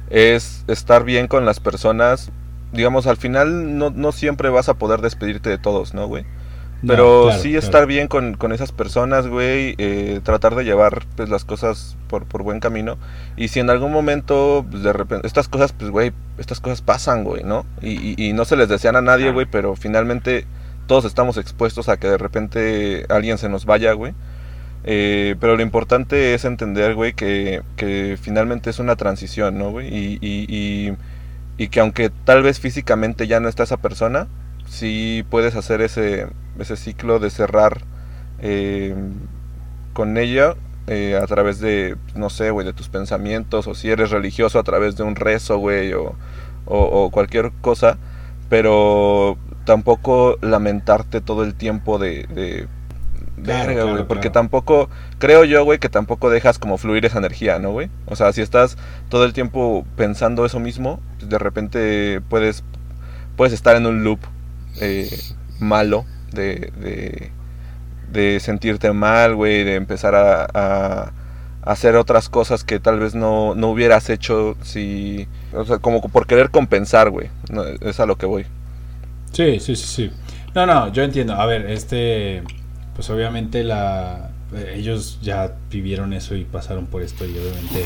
es estar bien con las personas. Digamos, al final no, no siempre vas a poder despedirte de todos, ¿no, güey? No, Pero claro, sí claro. estar bien con, con esas personas, güey, eh, tratar de llevar pues las cosas por, por buen camino. Y si en algún momento, pues, de repente, estas cosas, pues, güey, estas cosas pasan, güey, ¿no? Y, y, y no se les desean a nadie, Claro. güey, pero finalmente todos estamos expuestos a que de repente alguien se nos vaya, güey. Eh, pero lo importante es entender, güey, que, que finalmente es una transición, ¿no, güey? Y, y, y, y que aunque tal vez físicamente ya no está esa persona, sí puedes hacer ese, ese ciclo de cerrar eh, con ella eh, a través de, no sé, güey, de tus pensamientos, o si eres religioso a través de un rezo, güey, o, o, o cualquier cosa, pero tampoco lamentarte todo el tiempo de... verga, claro, güey, porque claro. tampoco, creo yo, güey, que tampoco dejas como fluir esa energía, ¿no, güey? O sea, si estás todo el tiempo pensando eso mismo, de repente puedes, puedes estar en un loop eh, malo de, de, de sentirte mal, güey, de empezar a, hacer otras cosas que tal vez no, no hubieras hecho si... O sea, como por querer compensar, güey. No, es a lo que voy. Sí, sí, sí, sí. No, no, yo entiendo. A ver, este, pues obviamente la, eh, ellos ya vivieron eso y pasaron por esto y obviamente,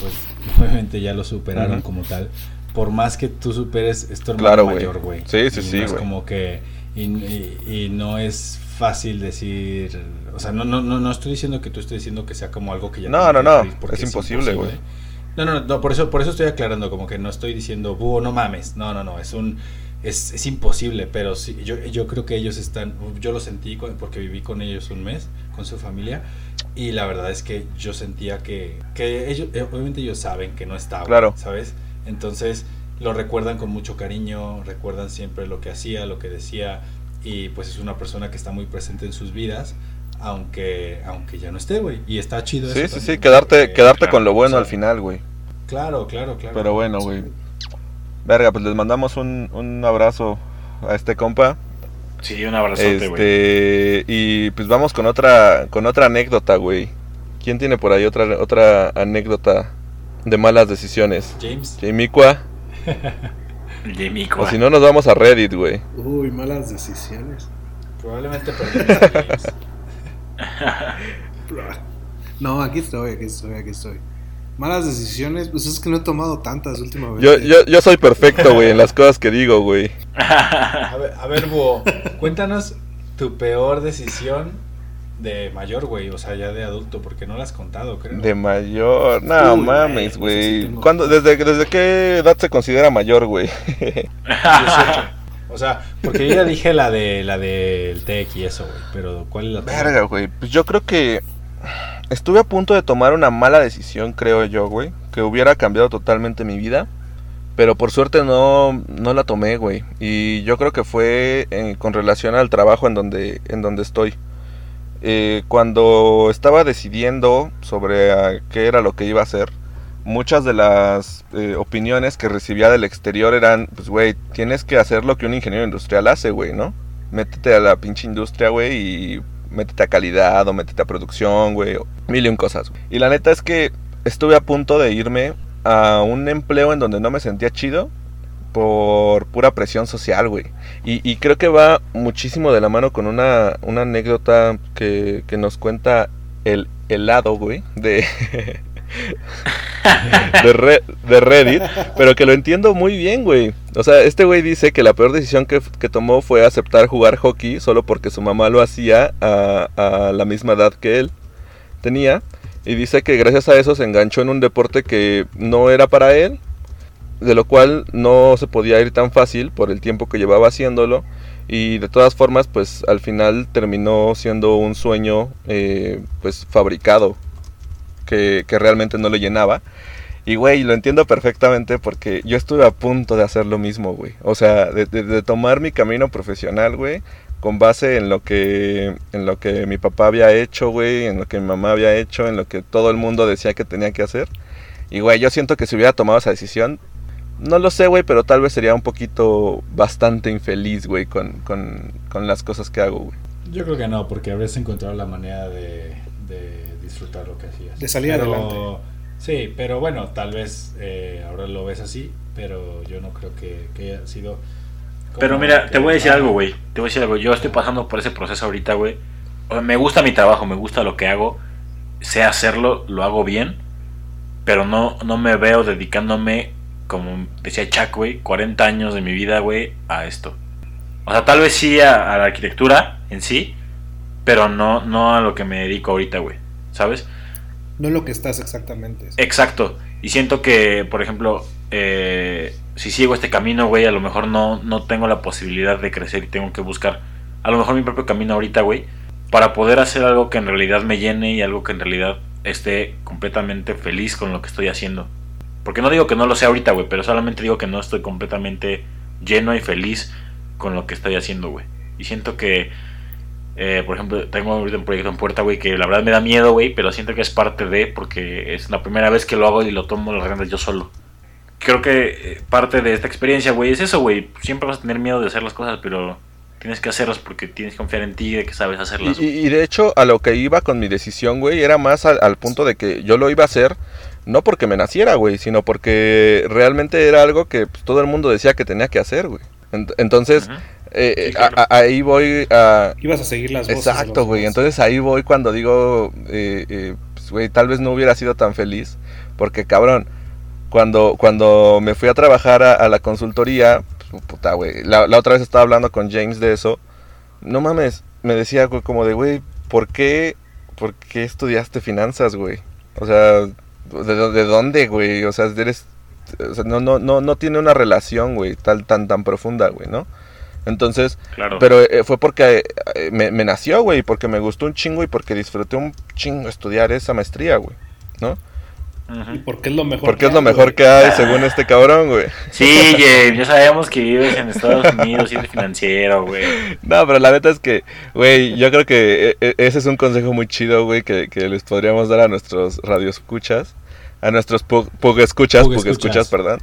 pues, obviamente ya lo superaron como tal. Por más que tú superes, es tu hermano Claro, mayor, güey. Sí, sí, Y sí, no es güey. como que, y, y- y no es fácil decir, o sea, no, no, no, no estoy diciendo que tú estés diciendo que sea como algo que ya No, no, no, es imposible, güey. No, no, no, por eso, por eso estoy aclarando, como que no estoy diciendo, búho, no mames. No, no, no, es un, es, es imposible, pero sí, yo, yo creo que ellos están, yo lo sentí porque viví con ellos un mes, con su familia, y la verdad es que yo sentía que, que ellos, eh, obviamente ellos saben que no estaba, Claro. ¿sabes? Entonces lo recuerdan con mucho cariño, recuerdan siempre lo que hacía, lo que decía, y pues es una persona que está muy presente en sus vidas, aunque, aunque ya no esté, güey, y está chido Sí, eso sí, sí, quedarte, porque- quedarte claro, con lo bueno o sea, al final, güey. Claro, claro, claro. Pero bueno, güey. Verga, pues les mandamos un, un abrazo a este compa. Sí, un abrazote, güey. Este, y pues vamos con otra con otra anécdota, güey. ¿Quién tiene por ahí otra otra anécdota de malas decisiones? James. Jamicua, Jimmy o si no nos vamos a Reddit, güey. Uy, malas decisiones. Probablemente perdimos a James. No, aquí estoy, aquí estoy, aquí estoy. Malas decisiones, pues es que no he tomado tantas últimamente. Yo, yo, yo soy perfecto, güey, en las cosas que digo, güey. A ver, a ver, Búho, cuéntanos tu peor decisión de mayor, güey, o sea, ya de adulto, porque no la has contado, creo. De mayor, no Uy, mames, güey, ese sí güey. tengo. ¿Cuándo- desde, ¿Desde qué edad se considera mayor, güey? 18. O sea, porque yo ya dije la de la del TEC y eso, güey, pero ¿cuál es la? Verga, güey. Pues yo creo que estuve a punto de tomar una mala decisión, creo yo, güey. Que hubiera cambiado totalmente mi vida. Pero por suerte no, no la tomé, güey. Y yo creo que fue eh, con relación al trabajo en donde, en donde estoy. Eh, cuando estaba decidiendo sobre a qué era lo que iba a hacer, muchas de las eh, opiniones que recibía del exterior eran, pues, güey, tienes que hacer lo que un ingeniero industrial hace, güey, ¿no? Métete a la pinche industria, güey, y métete a calidad o métete a producción, güey, mil y un cosas. Y la neta es que estuve a punto de irme a un empleo en donde no me sentía chido por pura presión social, güey. Y, creo que va muchísimo de la mano con una, una anécdota que, que nos cuenta el helado, güey, de... de, Re- de Reddit, pero que lo entiendo muy bien, güey. O sea, este güey dice que la peor decisión que, que tomó fue aceptar jugar hockey solo porque su mamá lo hacía a, a la misma edad que él tenía. Y dice que gracias a eso se enganchó en un deporte que no era para él, de lo cual no se podía ir tan fácil por el tiempo que llevaba haciéndolo. Y de todas formas, pues al final terminó siendo un sueño eh, pues fabricado que, que realmente no le llenaba. Y güey, lo entiendo perfectamente porque yo estuve a punto de hacer lo mismo, güey. O sea, de, de- tomar mi camino profesional, güey, con base en lo que en lo que mi papá había hecho, güey, en lo que mi mamá había hecho, en lo que todo el mundo decía que tenía que hacer. Y güey, yo siento que si hubiera tomado esa decisión, no lo sé, güey, pero tal vez sería un poquito bastante infeliz, güey, con, con, con las cosas que hago, güey. Yo creo que no, porque habrías encontrado la manera de, de disfrutar lo que hacías. De salir Pero- adelante. Sí, pero bueno, tal vez eh, ahora lo ves así, pero yo no creo que, que haya sido... Pero mira, te voy a decir algo, güey. Te voy a decir algo. Yo estoy pasando por ese proceso ahorita, güey. Me gusta mi trabajo, me gusta lo que hago. Sé hacerlo, lo hago bien. Pero no, no me veo dedicándome, como decía Chuck, güey, 40 años de mi vida, güey, a esto. O sea, tal vez sí a, a la arquitectura en sí, pero no, no a lo que me dedico ahorita, güey. ¿Sabes? No lo que estás exactamente. Exacto. Y siento que, por ejemplo, eh, si sigo este camino, güey, a lo mejor no, no tengo la posibilidad de crecer y tengo que buscar a lo mejor mi propio camino ahorita, güey, para poder hacer algo que en realidad me llene y algo que en realidad esté completamente feliz con lo que estoy haciendo. Porque no digo que no lo sea ahorita, güey, pero solamente digo que no estoy completamente lleno y feliz con lo que estoy haciendo, güey. Y siento que, eh, por ejemplo, tengo ahorita un proyecto en puerta, güey, que la verdad me da miedo, güey, pero siento que es parte de, porque es la primera vez que lo hago y lo tomo las riendas yo solo. Creo que eh, parte de esta experiencia, güey, es eso, güey. Siempre vas a tener miedo de hacer las cosas, pero tienes que hacerlas porque tienes que confiar en ti de que sabes hacerlas. Y, y- y de hecho, a lo que iba con mi decisión, güey, era más al, al punto de que yo lo iba a hacer, no porque me naciera, güey, sino porque realmente era algo que pues, todo el mundo decía que tenía que hacer, güey. Ent- Entonces, eh, Sí, claro. a- a- ahí voy a... Ibas a seguir las voces. Exacto, güey. Entonces ahí voy cuando digo, eh, eh, pues, güey, tal vez no hubiera sido tan feliz, porque cabrón, cuando, cuando me fui a trabajar a, a la consultoría, pues, puta, güey, la, la otra vez estaba hablando con James de eso, no mames, me decía güey, como de, güey, ¿por qué, ¿por qué estudiaste finanzas, güey? O sea, ¿de, de dónde, güey? O sea, eres, o sea, no, no, no, no tiene una relación, güey, tal, tan, tan profunda, güey, ¿no? Entonces, Claro. pero eh, fue porque eh, me, me nació, güey, porque me gustó un chingo y porque disfruté un chingo estudiar esa maestría, güey, ¿no? Y porque es lo mejor. Porque es lo mejor güey. que hay, según este cabrón, güey. Sí, James, ya sabíamos que vives en Estados Unidos y eres financiero, güey. No, pero la neta es que, güey, yo creo que eh, eh, ese es un consejo muy chido, güey, que, que les podríamos dar a nuestros radioescuchas, a nuestros pug, pug escuchas, Pug pug escuchas, perdón.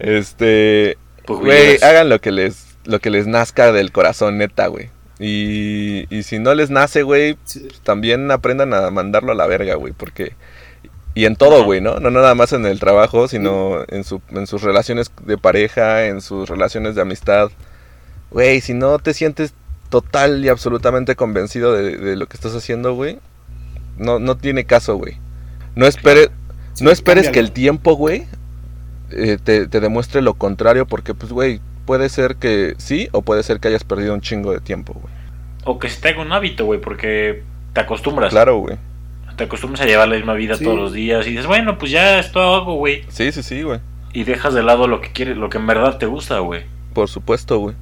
Este, güey, hagan lo que les lo que les nazca del corazón, neta, güey. Y, y si no les nace, güey, Sí. también aprendan a mandarlo a la verga, güey, porque... Y en todo, güey, ¿no? No nada más en el trabajo, sino en, su, en sus relaciones de pareja, en sus relaciones de amistad. Güey, si no te sientes total y absolutamente convencido de, de lo que estás haciendo, güey, no, no tiene caso, güey. No esperes, Sí, no esperes que el tiempo, güey, eh, te, te demuestre lo contrario, porque, pues, güey, puede ser que sí o puede ser que hayas perdido un chingo de tiempo, güey. O que se te haga un hábito, güey, porque te acostumbras. Claro, güey. Te acostumbras a llevar la misma vida Sí. todos los días y dices, bueno, pues ya esto hago, güey. Sí, sí, sí, güey. Y dejas de lado lo que quieres, lo que en verdad te gusta, güey. Por supuesto, güey.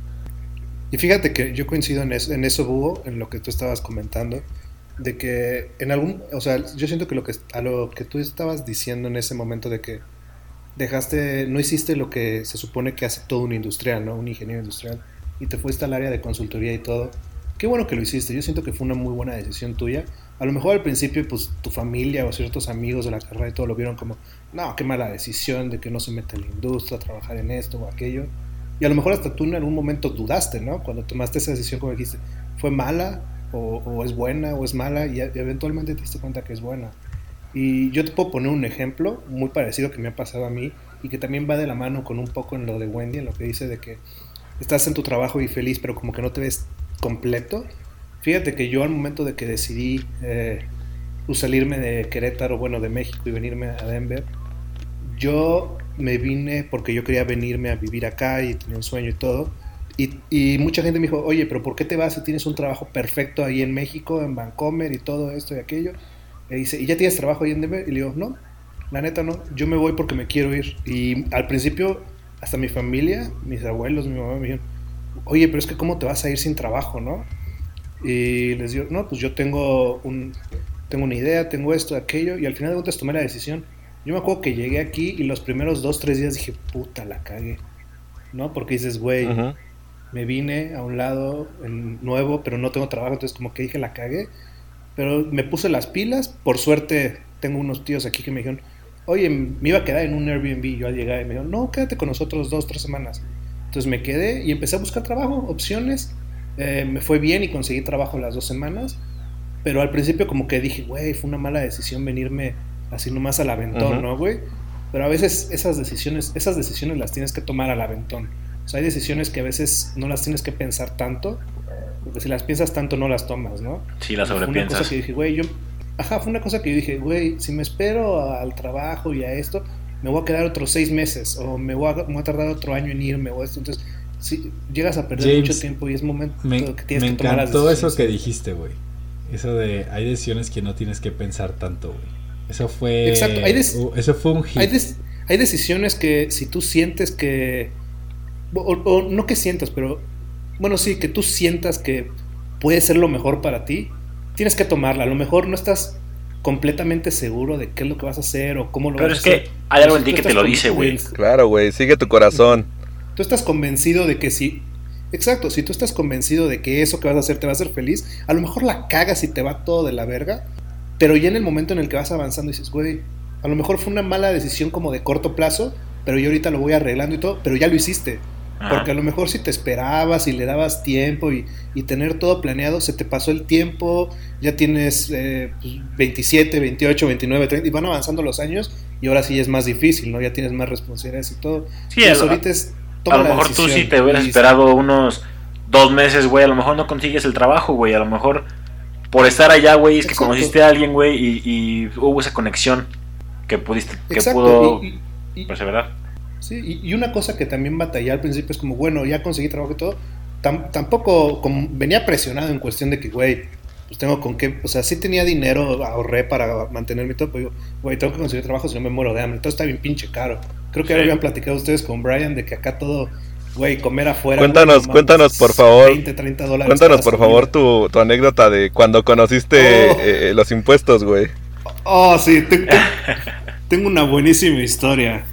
Y fíjate que yo coincido en eso, en eso, Búho, en lo que tú estabas comentando, de que en algún, o sea, yo siento que lo que a lo que tú estabas diciendo en ese momento de que dejaste, no hiciste lo que se supone que hace todo un industrial, ¿no? Un ingeniero industrial, y te fuiste al área de consultoría y todo. Qué bueno que lo hiciste, yo siento que fue una muy buena decisión tuya. A lo mejor al principio, pues tu familia o ciertos amigos de la carrera y todo lo vieron como, no, qué mala decisión de que no se mete en la industria, trabajar en esto o aquello. Y a lo mejor hasta tú en algún momento dudaste, ¿no? Cuando tomaste esa decisión, como dijiste, ¿fue mala? O, o es buena? ¿O es mala? Y eventualmente te diste cuenta que es buena. Y yo te puedo poner un ejemplo muy parecido que me ha pasado a mí. y que también va de la mano con un poco en lo de Wendy, en lo que dice de que estás en tu trabajo y feliz, pero como que no te ves completo. Fíjate que yo al momento de que decidí eh, pues, salirme de Querétaro, bueno, de México y venirme a Denver, yo me vine porque yo quería venirme a vivir acá y tenía un sueño y todo. Y, y mucha gente me dijo, oye, pero ¿por qué te vas si tienes un trabajo perfecto ahí en México, en Vancomer y todo esto y aquello? Y dice, ¿y ya tienes trabajo ahí en Denver? Y le digo, no, la neta no, yo me voy porque me quiero ir. Y al principio, hasta mi familia, mis abuelos, mi mamá me dijeron, oye, pero es que ¿cómo te vas a ir sin trabajo, no? Y les digo, no, pues yo tengo, un, tengo una idea, tengo esto, aquello, y al final de cuentas tomé la decisión. Yo me acuerdo que llegué aquí y los primeros dos, tres días dije, puta, la cagué, ¿no? Porque dices, güey, Ujú. me vine a un lado en- nuevo, pero no tengo trabajo, entonces como que dije, la cagué. Pero me puse las pilas, por suerte tengo unos tíos aquí que me dijeron, oye, me iba a quedar en un Airbnb, yo al llegar y me dijeron, no, quédate con nosotros dos, tres semanas. Entonces me quedé y empecé a buscar trabajo, opciones, Eh, me fue bien y conseguí trabajo las dos semanas, pero al principio como que dije, güey, fue una mala decisión venirme así nomás al aventón, Ujú. ¿no, güey? Pero a veces esas decisiones, esas decisiones las tienes que tomar al aventón. O sea, hay decisiones que a veces no las tienes que pensar tanto, porque si las piensas tanto no las tomas, ¿no? Sí, la Fue una cosa sobrepiensas. que dije, güey, yo... Ajá, fue una cosa que yo dije, güey, si me espero al trabajo y a esto, me voy a quedar otros seis meses, o me voy a, me voy a tardar otro año en irme, o esto. Entonces, si llegas a perder James, mucho tiempo y es momento Me, que tienes me que tomar las encantó eso decisiones. que dijiste, güey. Eso de hay decisiones que no tienes que pensar tanto, güey. Eso fue. Exacto, hay uh, eso fue un hit. Hay, hay decisiones que si tú sientes que... O, o no que sientas, pero... Bueno, sí, que tú sientas que puede ser lo mejor para ti, tienes que tomarla. A lo mejor no estás completamente seguro de qué es lo que vas a hacer o cómo lo Pero vas es a hacer. que hay algo en ti que te lo dice, güey. Claro, güey, sigue tu corazón. Tú estás convencido de que si... Exacto, si tú estás convencido de que eso que vas a hacer te va a hacer feliz, a lo mejor la cagas y te va todo de la verga, pero ya en el momento en el que vas avanzando dices, güey, a lo mejor fue una mala decisión como de corto plazo, pero yo ahorita lo voy arreglando y todo, pero ya lo hiciste. Ajá. Porque a lo mejor si te esperabas y le dabas tiempo y, y tener todo planeado, se te pasó el tiempo, ya tienes eh, pues, 27, 28, 29, 30, y van avanzando los años y ahora sí es más difícil, ¿no? Ya tienes más responsabilidades y todo. Sí, Entonces, ahorita es... A lo mejor tú sí te hubieras esperado unos dos meses, güey. A lo mejor no consigues el trabajo, güey. A lo mejor por estar allá, güey, es que conociste a alguien, güey, y, y hubo esa conexión que pudiste, que Exacto, pudo y- y- perseverar. Sí, y, una cosa que también batallé al principio es como, bueno, ya conseguí trabajo y todo. tam- tampoco como venía presionado en cuestión de que, güey, pues tengo con qué. O sea, sí tenía dinero, ahorré para mantenerme y todo, pero digo, güey, tengo que conseguir trabajo si no me muero de hambre. Todo está bien pinche caro. Creo que ya Sí. habían platicado ustedes con Brian de que acá todo, güey, comer afuera. Cuéntanos, cuéntanos, por favor. 20, 30 dólares. Cuéntanos, por favor, tu, tu anécdota de cuando conociste Oh. eh, los impuestos, güey. Oh, sí, te- te- tengo una buenísima historia.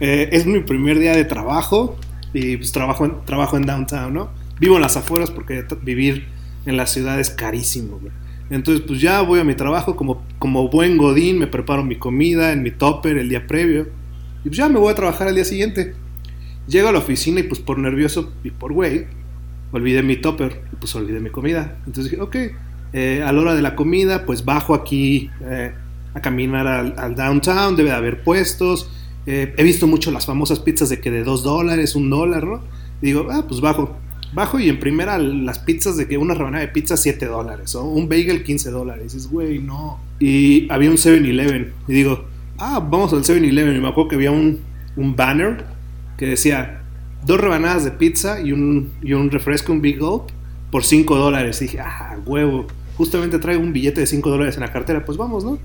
Eh, es mi primer día de trabajo y pues trabajo en, trabajo en downtown, ¿no? Vivo en las afueras porque vivir en la ciudad es carísimo, güey. Entonces, pues ya voy a mi trabajo como, como buen godín, me preparo mi comida en mi topper el día previo y pues ya me voy a trabajar al día siguiente. Llego a la oficina y pues por nervioso y por güey, olvidé mi topper y pues olvidé mi comida. Entonces dije, ok, eh, a la hora de la comida, pues bajo aquí eh, a caminar al, downtown, debe de haber puestos. Eh, he visto mucho las famosas pizzas de que de dos dólares, un dólar, ¿no? Digo, ah, pues bajo. Bajo y en primera las pizzas de que una rebanada de pizza 7 dólares, o un bagel 15 dólares. Dices, güey, no. Y había un 7-Eleven. Y digo, ah, vamos al 7-Eleven. Y me acuerdo que había un, un banner que decía dos rebanadas de pizza y un, y un refresco, un Big Gulp, por 5 dólares. Y dije, ah, huevo, justamente traigo un billete de 5 dólares en la cartera, pues vamos, ¿no?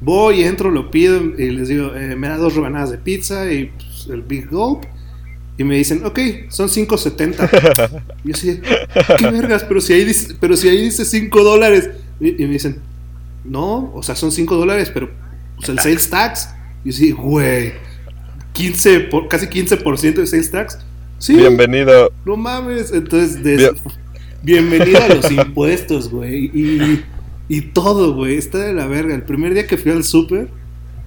Voy, entro, lo pido y les digo, eh, me da dos rebanadas de pizza y pues, el Big Gulp. Y me dicen, ok, son 5.70. y yo así, ¿qué vergas? Pero si ahí dice, pero si ahí dice 5 dólares. Y, y me dicen, no, o sea, son 5 dólares, pero pues, el sales tax. Y así, güey, 15, por, casi 15% de sales tax. Sí, Bienvenido. no mames. Entonces, des- Bien- bienvenido a los impuestos, güey. Y, y todo, güey. Está de la verga. El primer día que fui al súper,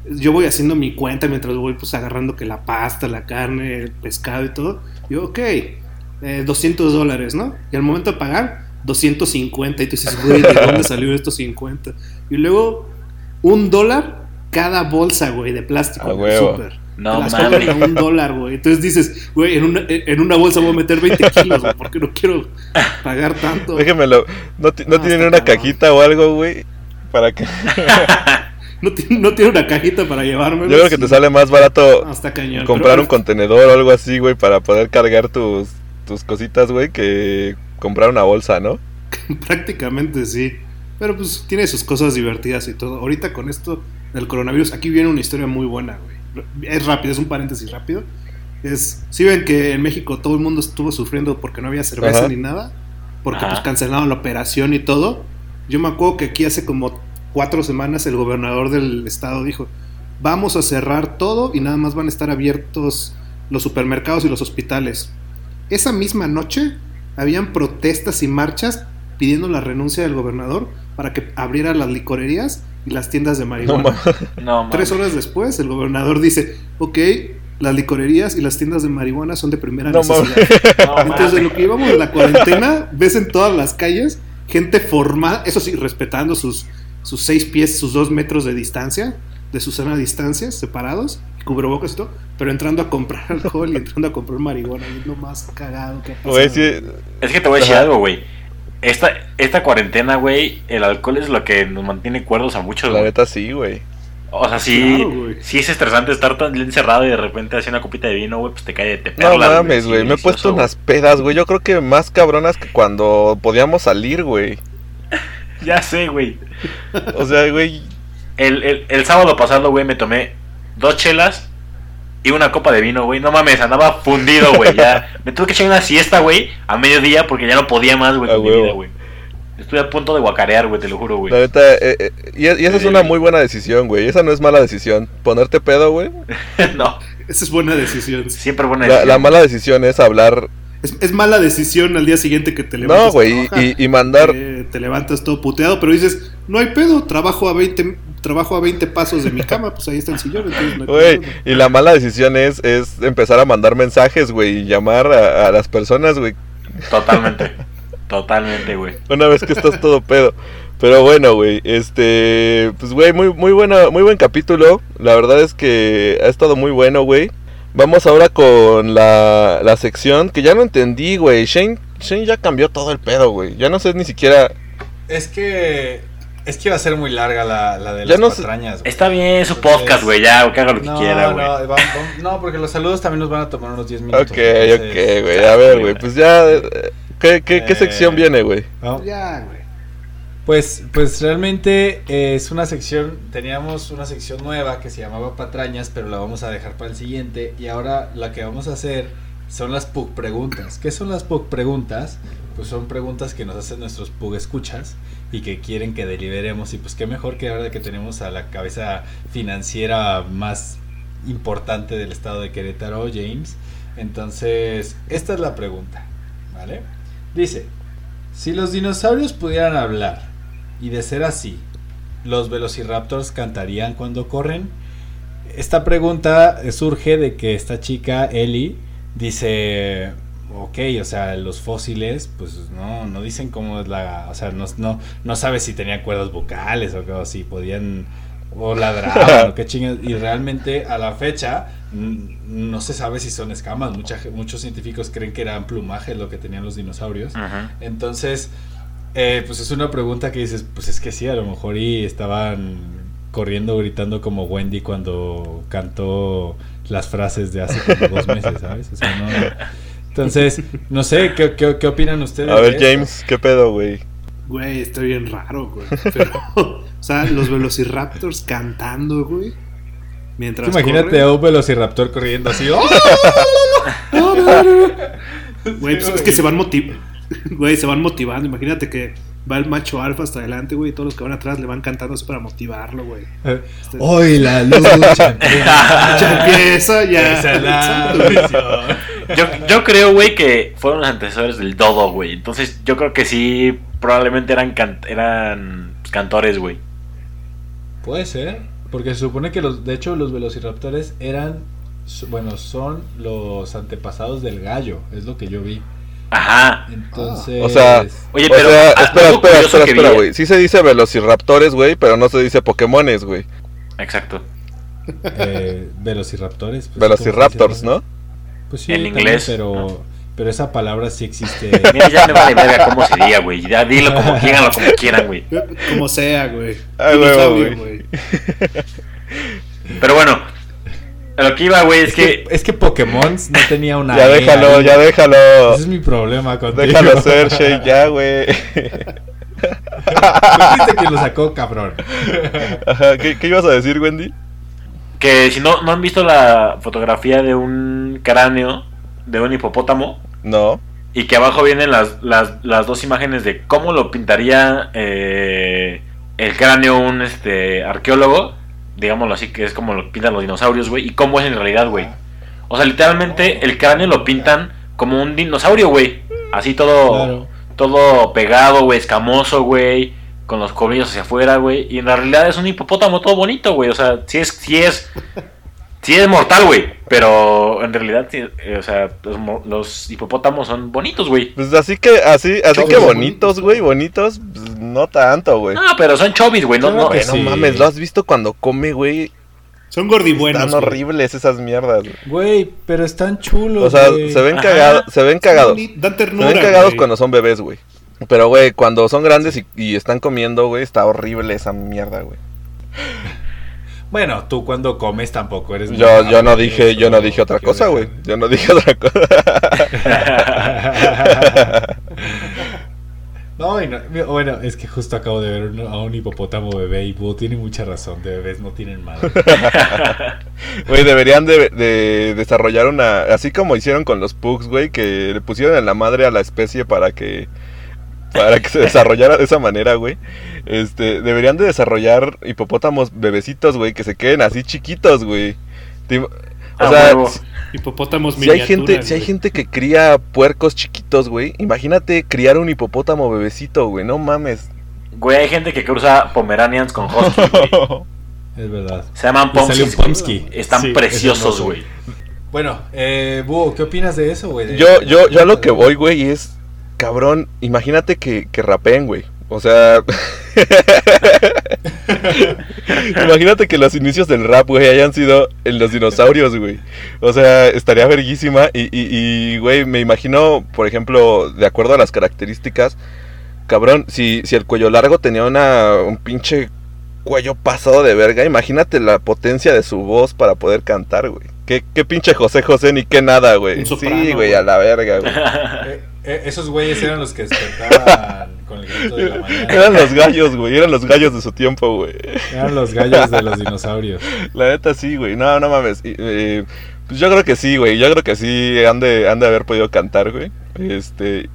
yo voy haciendo mi cuenta mientras voy pues agarrando que la pasta, la carne, el pescado y todo. Yo, ok, eh, 200 dólares, ¿no? Y al momento de pagar, 250. Y tú dices, güey, ¿de dónde salió estos 50? Y luego, un dólar cada bolsa, güey, de plástico. A en el huevo. súper. No las mames. a un dólar, güey. Entonces dices, güey, en una, en una bolsa voy a meter 20 kilos, güey, porque no quiero pagar tanto. Déjenmelo. ¿No, no No, tienen una cajita o algo, güey? Para que... No, tiene, no tiene una cajita para llevarme. Yo creo que te sale más barato cañón. comprar pero un contenedor o algo así, güey, para poder cargar tus, tus cositas, güey, que comprar una bolsa, ¿no? Prácticamente sí. Pero pues tiene sus cosas divertidas y todo. Ahorita con esto del coronavirus, aquí viene una historia muy buena, güey. Es rápido, es un paréntesis rápido. Es, si ven que en México todo el mundo estuvo sufriendo porque no había cerveza Ajá. ni nada, porque Ajá. pues cancelaron la operación y todo. Yo me acuerdo que aquí hace como cuatro semanas el gobernador del estado dijo, vamos a cerrar todo y nada más van a estar abiertos los supermercados y los hospitales. Esa misma noche habían protestas y marchas pidiendo la renuncia del gobernador para que abriera las licorerías las tiendas de No marihuana. No, mames. Tres horas después, el gobernador dice, ok, las licorerías y las tiendas de marihuana son de primera No necesidad. No, Entonces, de lo que íbamos en la cuarentena, ves en todas las calles gente formada, eso sí, respetando sus, sus seis pies, sus dos metros de distancia, de su sana distancia, separados, cubrebocas y todo, pero entrando a comprar alcohol y entrando a comprar marihuana, y es lo más cagado que ha pasado. Güey, sí, Es que te voy a decir algo, güey. Esta, esta cuarentena, güey, el alcohol es lo que nos mantiene cuerdos a muchos, la neta sí, güey. O sea, sí, Claro, sí es estresante estar tan encerrado y de repente hacer una copita de vino, güey, pues te cae de No perlas, mames, güey. Me he puesto unas pedas, güey. Yo creo que más cabronas que cuando podíamos salir, güey. güey. Ya sé, güey. O sea, güey. El, el, el sábado pasado, güey, me tomé dos chelas y una copa de vino, güey. No mames, andaba fundido, güey. Ya me tuve que echar una siesta, güey, a mediodía porque ya no podía más, güey, A con mi vida, güey. Estoy a punto de guacarear, güey, te lo juro, güey. La neta, eh, eh, y, y esa es una muy buena decisión, güey. Esa no es mala decisión. Ponerte pedo, güey. no, Esa es buena decisión. siempre buena La, decisión. la mala decisión es hablar. Es, es mala decisión al día siguiente que te levantas. No, güey. Y, mandar. Eh, te levantas todo puteado, pero dices, no hay pedo, trabajo a 20, trabajo a 20 pasos de mi cama, pues ahí está el sillón. no Güey, y la mala decisión es, es empezar a mandar mensajes, güey, y llamar a, a las personas, güey, Totalmente. Totalmente, güey. una vez que estás todo pedo. Pero bueno, güey, este, pues güey, muy muy buena, muy buen capítulo. La verdad es que ha estado muy bueno, güey. Vamos ahora con la, la sección que ya no entendí, güey. Shane, Shane ya cambió todo el pedo, güey. Ya no sé ni siquiera. Es que. Es que iba a ser muy larga la, la de Ya las no patrañas. Está bien su Entonces- podcast, güey, ya, que haga lo que No, quiera, no, güey. va- va- no, porque los saludos también nos van a tomar unos 10 minutos. Ok, entonces- ok, güey. A ver, güey, pues ya. eh, ¿Qué, qué, qué Eh, sección viene, güey? ¿no? Ya, güey. Pues, pues realmente eh, es una sección, teníamos una sección nueva que se llamaba Patrañas, pero la vamos a dejar para el siguiente. Y ahora la que vamos a hacer son las PUG preguntas. ¿Qué son las PUG preguntas? Pues son preguntas que nos hacen nuestros PUG escuchas y que quieren que deliberemos. Y pues qué mejor que ahora que tenemos a la cabeza financiera más importante del estado de Querétaro, James. Entonces, esta es la pregunta, ¿vale? Dice, si los dinosaurios pudieran hablar, y de ser así, ¿los velociraptors cantarían cuando corren? Esta pregunta surge de que esta chica, Ellie, dice, ok, o sea, los fósiles, pues no, no dicen cómo es la, o sea, no, no, no sabes si tenían cuerdas vocales o, o si podían, o ladraban, o qué chingas, y realmente a la fecha no se sabe si son escamas, Mucha, muchos científicos creen que eran plumajes lo que tenían los dinosaurios. Entonces, eh, pues es una pregunta que dices, pues es que sí, a lo mejor y estaban corriendo, gritando como Wendy cuando cantó las frases de hace como dos meses, ¿sabes? O sea, no... Entonces, no sé, ¿qué, qué, qué opinan ustedes? A ver? James, ¿qué pedo, güey? Güey, está bien raro, güey. Pero, o sea, los velociraptors cantando, güey. Mientras Imagínate corren. a un velociraptor corriendo así. ¡oh! Güey, pues Sí, es que se van motivando. Güey, se van motivando. Imagínate que va el macho alfa hasta adelante, güey, y todos los que van atrás le van cantando así para motivarlo, güey. Este- Hoy la lucha Ya empieza, ya. Esa es la. Yo, yo creo, güey, que fueron los antecesores del dodo, güey. Entonces, yo creo que sí, probablemente eran, can- eran pues, cantores, güey. Puede ser, porque se supone que los, de hecho los velociraptores eran, bueno, son los antepasados del gallo, es lo que yo vi. Ajá. Entonces, O sea, Oye, o pero, sea, ah, espera, espera, espera, espera, güey. Sí se dice velociraptores, güey, pero no se dice Pokémones, güey. Exacto. Eh, velociraptores. pues, Velociraptors, ¿cómo se ¿no? Pues sí, En también, inglés. pero, pero esa palabra sí existe. Mira, ya me vale verga cómo se diga, güey. Ya dilo como quieran o como quieran, güey. Como sea, güey. Güey. Pero bueno, a lo que iba, güey, es es, que, que. es que Pokémon no tenía una. Ya E déjalo, ahí. ya déjalo. Ese es mi problema contigo. Déjalo ser, Shay, ya, güey. Tú fuiste quien lo sacó, cabrón. Ajá, ¿qué, qué ibas a decir, Wendy? Que si no, no han visto la fotografía de un cráneo de un hipopótamo No. y que abajo vienen las, las, las dos imágenes de cómo lo pintaría eh, el cráneo un este arqueólogo, digámoslo así, que es como lo pintan los dinosaurios, güey, y cómo es en realidad, güey. O sea, literalmente el cráneo lo pintan como un dinosaurio, güey. Así todo, Claro. todo pegado, güey, escamoso, güey, con los colmillos hacia afuera, güey. Y en la realidad es un hipopótamo todo bonito, güey. O sea, sí es, sí es, sí es mortal, güey. Pero en realidad, sí, eh, o sea, los, mo- los hipopótamos son bonitos, güey. Pues así que, así, así que bonitos, güey, bonitos, pues, no tanto, güey. No, pero son chovis, güey. No, Claro no, que no sí. mames, ¿lo has visto cuando come, güey? Son gordibuenos. Están güey. horribles esas mierdas. güey. Güey, pero están chulos. O sea, güey. se ven cagados, se ven cagados. Se ven cagados cuando son bebés, güey. Pero, güey, cuando son grandes y, y están comiendo, güey, está horrible esa mierda, güey. Bueno, tú cuando comes tampoco eres. Yo, yo no dije, yo no dije otra cosa, güey. Yo no dije otra cosa. No, y no- bueno, es que justo acabo de ver a un hipopótamo bebé y tiene mucha razón, de bebés no tienen madre. Güey, deberían de, de desarrollar una... Así como hicieron con los pugs, güey, que le pusieron en la madre a la especie para que... Para que se desarrollara de esa manera, güey. Este, deberían de desarrollar hipopótamos bebecitos, güey, que se queden así chiquitos, güey. O Ah, sea, huevo. Hipopótamos si hay gente, si hay gente que cría puercos chiquitos, güey, imagínate criar un hipopótamo bebecito, güey, no mames. Güey, hay gente que cruza Pomeranians con Husky, güey. Es verdad. Se llaman Y salió un Pomskis. Pomsky. Están Sí, preciosos, güey. Bueno, eh, Búho, ¿qué opinas de eso, güey? De- Yo, yo, yo a lo que voy, güey, es. Cabrón, imagínate que, que rapeen, güey. O sea. imagínate que los inicios del rap, güey, hayan sido en los dinosaurios, güey. O sea, estaría verguísima. Y, y, y, güey, me imagino, por ejemplo, de acuerdo a las características. Cabrón, si, si el cuello largo tenía una, un pinche cuello pasado de verga, imagínate la potencia de su voz para poder cantar, güey. ¿Qué, qué pinche José José ni qué nada, güey. Sí, güey. a la verga, güey. Eh, esos güeyes eran los que despertaban con el grito de la mañana. Eran los gallos, güey. Eran los gallos de su tiempo, güey. Eran los gallos de los dinosaurios. La neta sí, güey. No, no mames. Y, eh, pues yo creo que sí, güey. Yo creo que sí han de, han de haber podido cantar, güey. Este,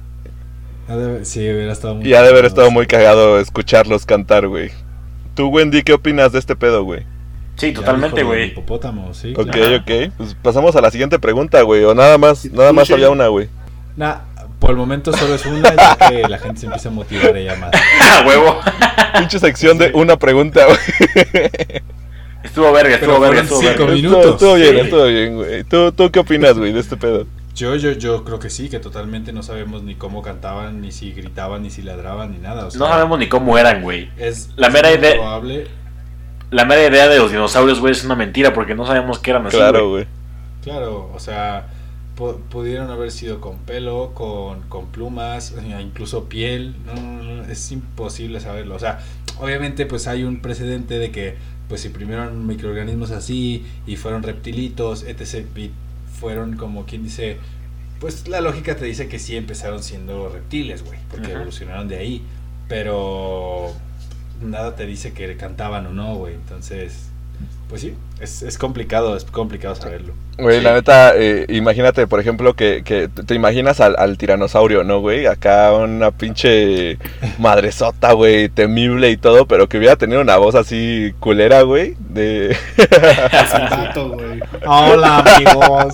de- Sí, hubiera estado muy y ha de haber estado muy cagado escucharlos cantar, güey. Tú, Wendy, ¿qué opinas de este pedo, güey? Sí, totalmente, güey. Hipopótamo, sí. Ok, claro. ok. Pues pasamos a la siguiente pregunta, güey. O nada más, nada más había una, güey. Nah, por el momento solo es una, ya que la gente se empieza a motivar ella más. ¡Ah, huevo! Pinche sección de una pregunta, güey. Estuvo verga, estuvo Pero verga, estuvo cinco verga. minutos. Estuvo, estuvo bien, Sí. estuvo bien, güey. ¿Tú, ¿Tú qué opinas, güey, de este pedo? Yo, yo, yo creo que sí, que totalmente no sabemos ni cómo cantaban, ni si gritaban, ni si ladraban, ni nada. o sea, No sabemos ni cómo eran, güey. Es, La mera idea- probable- La mera idea de los dinosaurios, güey, es una mentira porque no sabemos qué eran así, Claro, güey. Claro, o sea, pudieron haber sido con pelo, con, con plumas, incluso piel. No, no, no, es imposible saberlo. O sea, obviamente, pues hay un precedente de que, pues si primero eran microorganismos así y fueron reptilitos, etc. Y fueron como quien dice, pues la lógica te dice que sí empezaron siendo reptiles, güey, porque Ajá. evolucionaron de ahí. Pero nada te dice que cantaban o no, güey. Entonces, pues sí, es, es complicado, es complicado saberlo. Güey, Sí. la neta, eh, imagínate, por ejemplo, que, que te imaginas al, al tiranosaurio, ¿no, güey? Acá una pinche madresota, güey, temible y todo, pero que hubiera tenido una voz así culera, güey, de... Güey. Hola, amigos.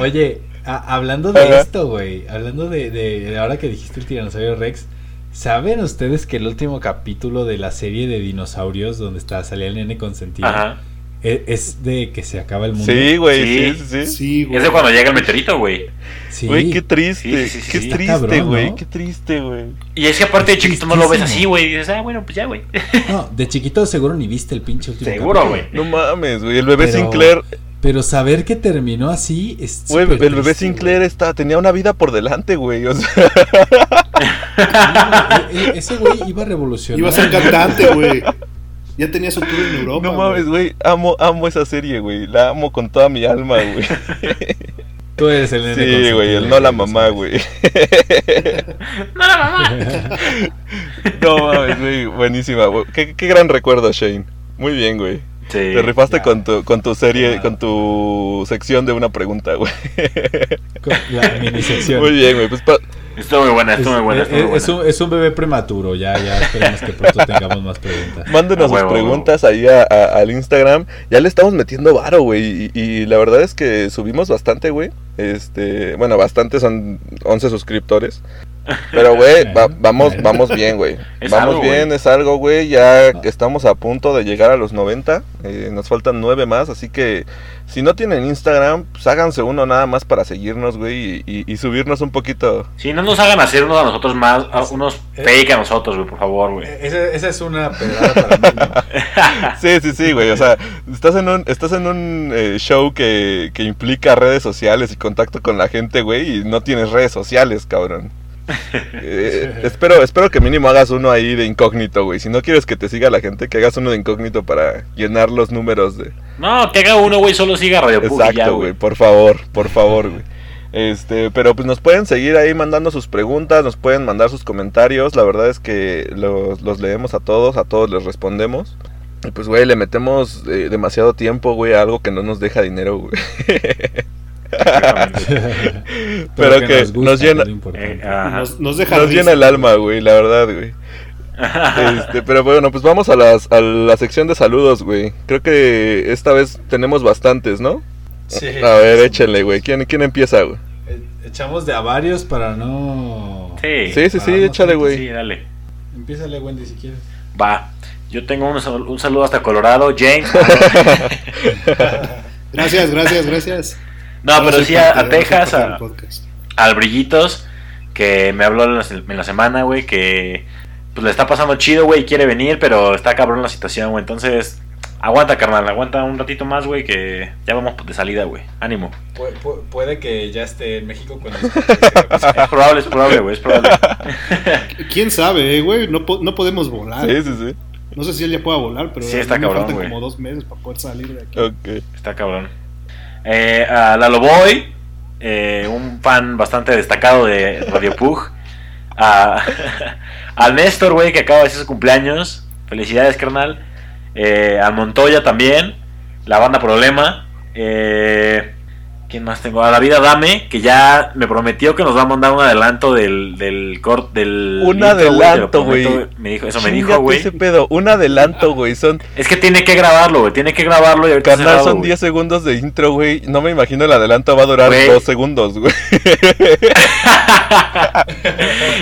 Oye, a- hablando de Ajá. esto, güey, hablando de, de, de ahora que dijiste el tiranosaurio Rex, ¿saben ustedes que el último capítulo de la serie de dinosaurios, donde está salía el nene consentido, Ajá. e- es de que se acaba el mundo. Sí, güey, Sí. sí, sí, güey. Es de cuando llega el meteorito, güey. Sí. Güey, qué triste, Sí, sí, sí, qué sí. triste, Está cabrón, güey, ¿no? qué triste, güey. Y es que aparte de chiquito no lo ves así, güey. Y dices, ah, bueno, pues ya, güey. No, de chiquito seguro ni viste el pinche último Seguro, güey. No mames, güey, el bebé Pero- Sinclair, Pero saber que terminó así es güey, el bebé triste, Sinclair está, tenía una vida por delante, güey, o sea, güey. E- e- ese güey iba a revolucionar. Iba a ser cantante, güey. Ya tenía su tour en Europa. no mames, güey, amo, amo esa serie, güey, la amo con toda mi alma, güey. Tú eres el nene Sí, güey, el no la mamá, güey. No, la mamá. No mames, güey, buenísima, güey. Qué, qué gran recuerdo, Shane. Muy bien, güey. Sí. Te rifaste con tu, con tu serie, Ya. con tu sección de una pregunta, güey. Con La minisección. Muy bien, güey. Pues pa- Estuvo muy buena, Es, estuvo muy buena. Estuvo muy es- es buena. un, es un bebé prematuro, ya, ya esperemos que pronto tengamos más preguntas. mándenos A sus preguntas ahí a- a- al Instagram. Ya le estamos metiendo varo, güey. Y, y la verdad es que subimos bastante, güey. Este, bueno, bastante son 11 suscriptores. Pero, güey, va- vamos, vamos bien, güey. Es Vamos algo, bien, es algo, güey. Ya que estamos a punto de llegar a los 90. eh, nos faltan 9 más. Así que si no tienen Instagram, pues háganse uno nada más para seguirnos, güey. Y, y- y subirnos un poquito. Sí, no nos hagan hacer unos a nosotros más, a unos Eh. fake a nosotros, güey, por favor, güey. Esa, esa es una pedrada para mí. ¿no? Sí, sí, sí, güey. O sea, estás en un, estás en un eh, show que, que implica redes sociales y contacto con la gente, güey, y no tienes redes sociales, cabrón. Eh, espero, espero que mínimo hagas uno ahí de incógnito, güey. Si no quieres que te siga la gente, que hagas uno de incógnito para llenar los números de... No, que haga uno, güey, solo siga Radio Pug Exacto, güey. Por favor, por favor, güey. Este, pero pues nos pueden seguir ahí mandando sus preguntas, nos pueden mandar sus comentarios. La verdad es que los, los leemos a todos, a todos les respondemos. Y pues, güey, le metemos eh, demasiado tiempo, güey, a algo que no nos deja dinero, güey. Pero que nos gusta, llena-. Eh. Nos, nos deja Nos llena el alma, güey, la verdad, güey. Este, pero bueno, pues vamos a, las, a la sección de saludos, güey. Creo que esta vez tenemos bastantes, ¿no? Sí. A ver, échenle, güey. ¿Quién, ¿Quién empieza, güey? Eh, Echamos de a varios para no. Sí. Sí, sí, sí, échale, güey. Sí, dale. Empiézale, Wendy, si quieres. Va. Yo tengo un, sal- un saludo hasta Colorado, James. Gracias, gracias, gracias. No, pero sí parte a, a Texas, a, al Brillitos, que me habló en la, en la semana, güey, que pues le está pasando chido, güey, quiere venir, pero está cabrón la situación, güey. Entonces, aguanta, carnal, aguanta un ratito más, güey, que ya vamos de salida, güey. Ánimo. puede que ya esté en México cuando Es probable, es probable, güey, es probable. ¿Quién sabe, eh, güey? No, po- no podemos volar. Sí, sí, sí. No sé si él ya pueda volar, pero Sí, a está mí me cabrón, faltan güey. como dos meses para poder salir de aquí. Ok. Está cabrón. Eh, a Lalo Boy, eh, un fan bastante destacado de Radio Pug. A, al Néstor, güey, que acaba de hacer su cumpleaños. Felicidades, carnal. Eh, al Montoya también. La banda Problema. Eh, ¿Quién más tengo? A la vida Dame, que ya me prometió que nos va a mandar un adelanto del, del cort del. Un intro, adelanto, güey. Me dijo, eso me dijo, güey. ese pedo. Un adelanto, güey. Son, Es que tiene que grabarlo, güey. Tiene que grabarlo y ahorita carnal, son güey. 10 segundos de intro, güey. No me imagino el adelanto va a durar Güey. 2 segundos, güey.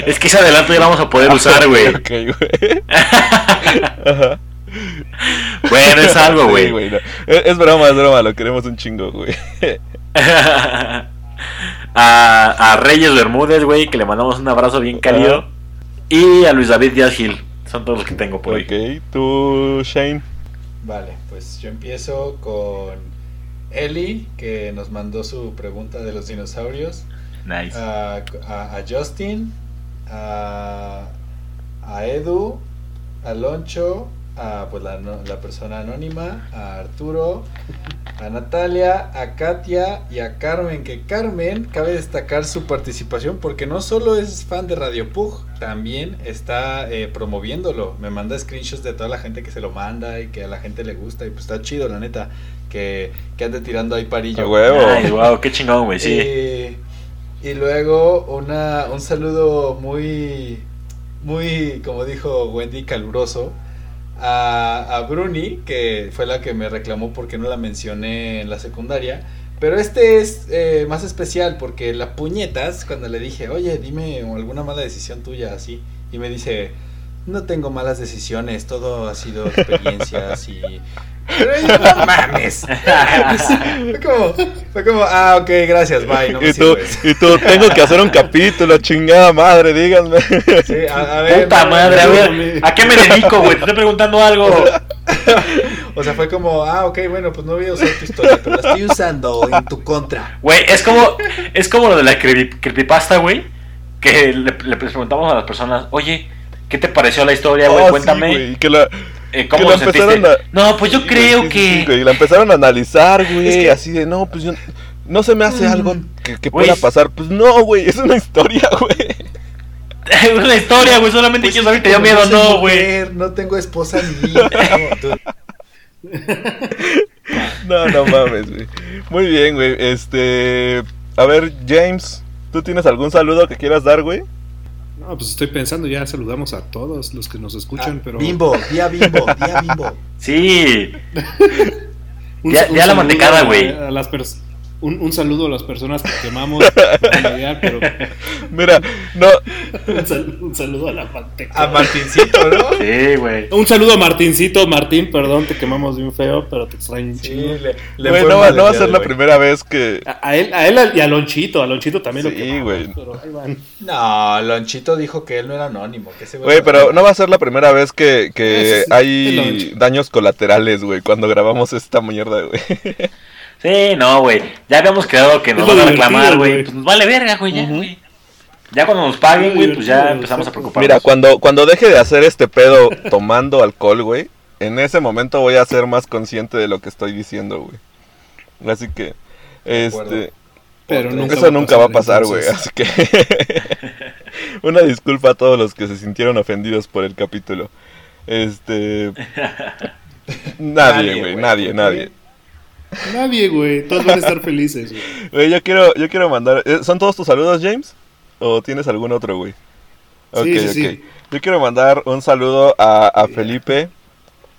es que ese adelanto ya lo vamos a poder usar, güey. Ok, güey. Ajá. Bueno, es algo, Sí, güey. no. Es, es broma, es broma. Lo queremos un chingo, güey. a, a Reyes Bermúdez, güey, que le mandamos un abrazo bien cálido. Y a Luis David Díaz Gil. Son todos los que tengo por ahí. Ok, tú, Shane. Vale, pues yo empiezo con Eli, que nos mandó su pregunta de los dinosaurios. Nice. A, a- a Justin, a, a Edu, a Loncho, a pues, la, la persona anónima, a Arturo, a Natalia, a Katia y a Carmen. Que Carmen cabe destacar su participación porque no solo es fan de Radio Pug, también está eh, promoviéndolo. Me manda screenshots de toda la gente que se lo manda y que a la gente le gusta. Y pues está chido, la neta, que, que ande tirando ahí parillo. A huevo. Nice, wow, qué chingón, güey, sí. Y, y luego una, un saludo muy, muy, como dijo Wendy, caluroso a, Bruni, que fue la que me reclamó porque no la mencioné en la secundaria. Pero este es eh, más especial porque la puñetas, cuando le dije, oye, dime alguna mala decisión tuya así, y me dice, no tengo malas decisiones, todo ha sido experiencias y No mames. fue, como, fue como, ah, ok, gracias, bye. No me Y tú, y tú, tengo que hacer un capítulo, chingada madre, díganme. Sí, a, a ver, Puta madre, a ver, ¿a qué me dedico, güey? Te estoy preguntando algo. O sea, fue como, ah, ok, bueno, pues no voy a usar tu historia, pero la estoy usando en tu contra. Güey, es como, es como lo de la creepy- creepypasta, güey. Que le, le preguntamos a las personas, oye, ¿qué te pareció la historia, güey? Oh, sí, Cuéntame. güey, que la, eh, ¿Cómo que lo la empezaron a- No, pues yo creo Sí, sí, que. sí, güey, la empezaron a analizar, güey, Es que- así de, no, pues yo, no se me hace algo que, pueda pasar. Pues no, güey, es una historia, güey. Es una historia, güey. Solamente quiero saber si te dio miedo o no, güey. No tengo esposa ni tú- No, no mames, güey. Muy bien, güey. Este, a ver, James, ¿tú tienes algún saludo que quieras dar, güey? No, pues estoy pensando, ya saludamos a todos los que nos escuchan, Ah, pero... Bimbo, día bimbo, día bimbo. Sí. Un- Ya- un ya la mantecada, güey. a las pers- Un, un saludo a las personas que quemamos, pero Mira, no, un, sal- un saludo a la manteca. A Martincito, ¿no? Sí, güey. Un saludo a Martincito, Martín, perdón, te quemamos bien feo, pero te extraño un Sí, chingo. le, le güey, fue no, va- mal no va a ser la primera vez que... A, a él, a él y a Lonchito, a Lonchito también Sí, lo quemamos, güey. pero ahí van. No, Lonchito dijo que él no era anónimo. Güey, pero no va a ser la primera vez que, que hay daños colaterales, güey, cuando grabamos esta mierda, güey. Sí, no, güey. Ya habíamos quedado que nos van a reclamar, güey. Pues nos vale verga, güey, ya, güey. Ya cuando nos paguen, güey, pues ya empezamos a preocuparnos. Mira, cuando, cuando deje de hacer este pedo tomando alcohol, güey, en ese momento voy a ser más consciente de lo que estoy diciendo, güey. Así que, este, Pero nunca eso nunca va a pasar, güey. Así que, una disculpa a todos los que se sintieron ofendidos por el capítulo. Este, nadie, Nadie, güey, nadie, ¿por qué? nadie. Nadie, güey, todos van a estar felices, güey. Güey, yo quiero, yo quiero mandar. eh, ¿Son todos tus saludos, James? ¿O tienes algún otro, güey? Ok, Sí, sí, ok. sí. Yo quiero mandar un saludo a, a Felipe,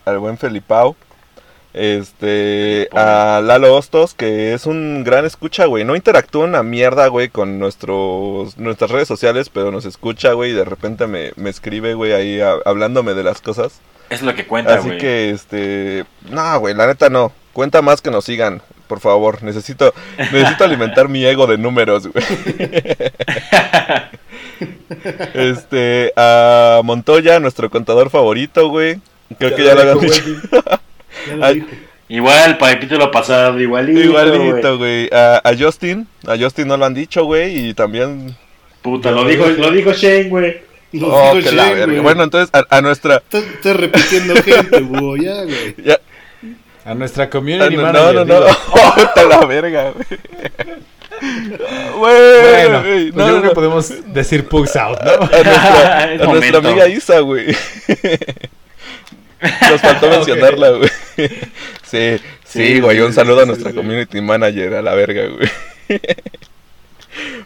al buen Felipao. Este, a Lalo Hostos, que es un gran escucha, güey. No interactúa una mierda, güey, con nuestros, nuestras redes sociales, pero nos escucha, güey, y de repente me, me escribe, güey, ahí a- hablándome de las cosas. Es lo que cuenta, Así güey. que, este, no, güey, la neta no. Cuenta más que nos sigan, por favor. Necesito, necesito alimentar mi ego de números, güey. Este, a Montoya, nuestro contador favorito, güey. Creo que ya lo habían dicho. Ya lo Ay, dije. Igual, para el capítulo pasado, igualito. Igualito, güey. güey. A, a Justin, a Justin no lo han dicho, güey. Y también. Puta, lo dijo, lo dijo Shane, güey. Lo Oh, dijo que la Shane, verga. güey. Bueno, entonces a, a nuestra. Estás, repitiendo gente, búho, ya, güey. Ya, A nuestra ah, community no, manager. no, no. digo. Oh, vete a la verga, güey. Güey, Bueno, pues no, yo creo no. que podemos decir pugs out, ¿no? A nuestra, Es a nuestra amiga Isa, güey. Nos faltó mencionarla, güey. Sí, sí, güey. sí, Un sí, saludo a nuestra sí. community manager, a la verga, güey.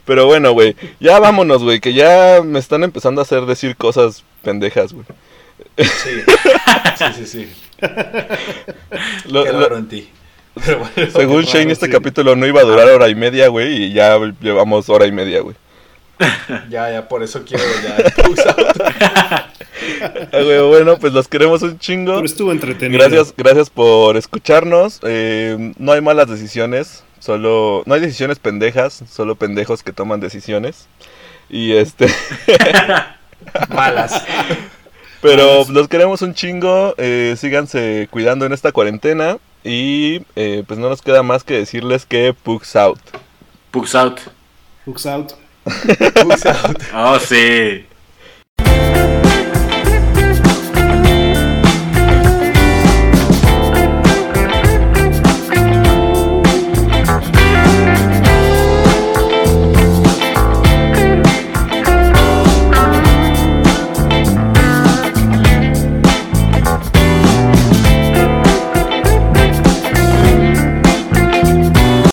Pero bueno, güey. Ya vámonos, güey. Que ya me están empezando a hacer decir cosas pendejas, güey. Sí, sí, sí. sí. Lo- Qué lo- raro en ti. Pero bueno, según Shane, raro, este sí. capítulo no iba a durar hora y media, güey. Y ya llevamos hora y media, güey. Ya, ya, por eso quiero ya. Ah, güey, bueno, pues los queremos un chingo. Pero estuvo entretenido. Gracias, gracias por escucharnos. Eh, no hay malas decisiones, solo no hay decisiones pendejas, solo pendejos que toman decisiones. Y este, Malas. Pero los queremos un chingo. eh, síganse cuidando en esta cuarentena y eh, pues no nos queda más que decirles que pugs out. Pugs out. Hooks out. Puse out. Oh, sí.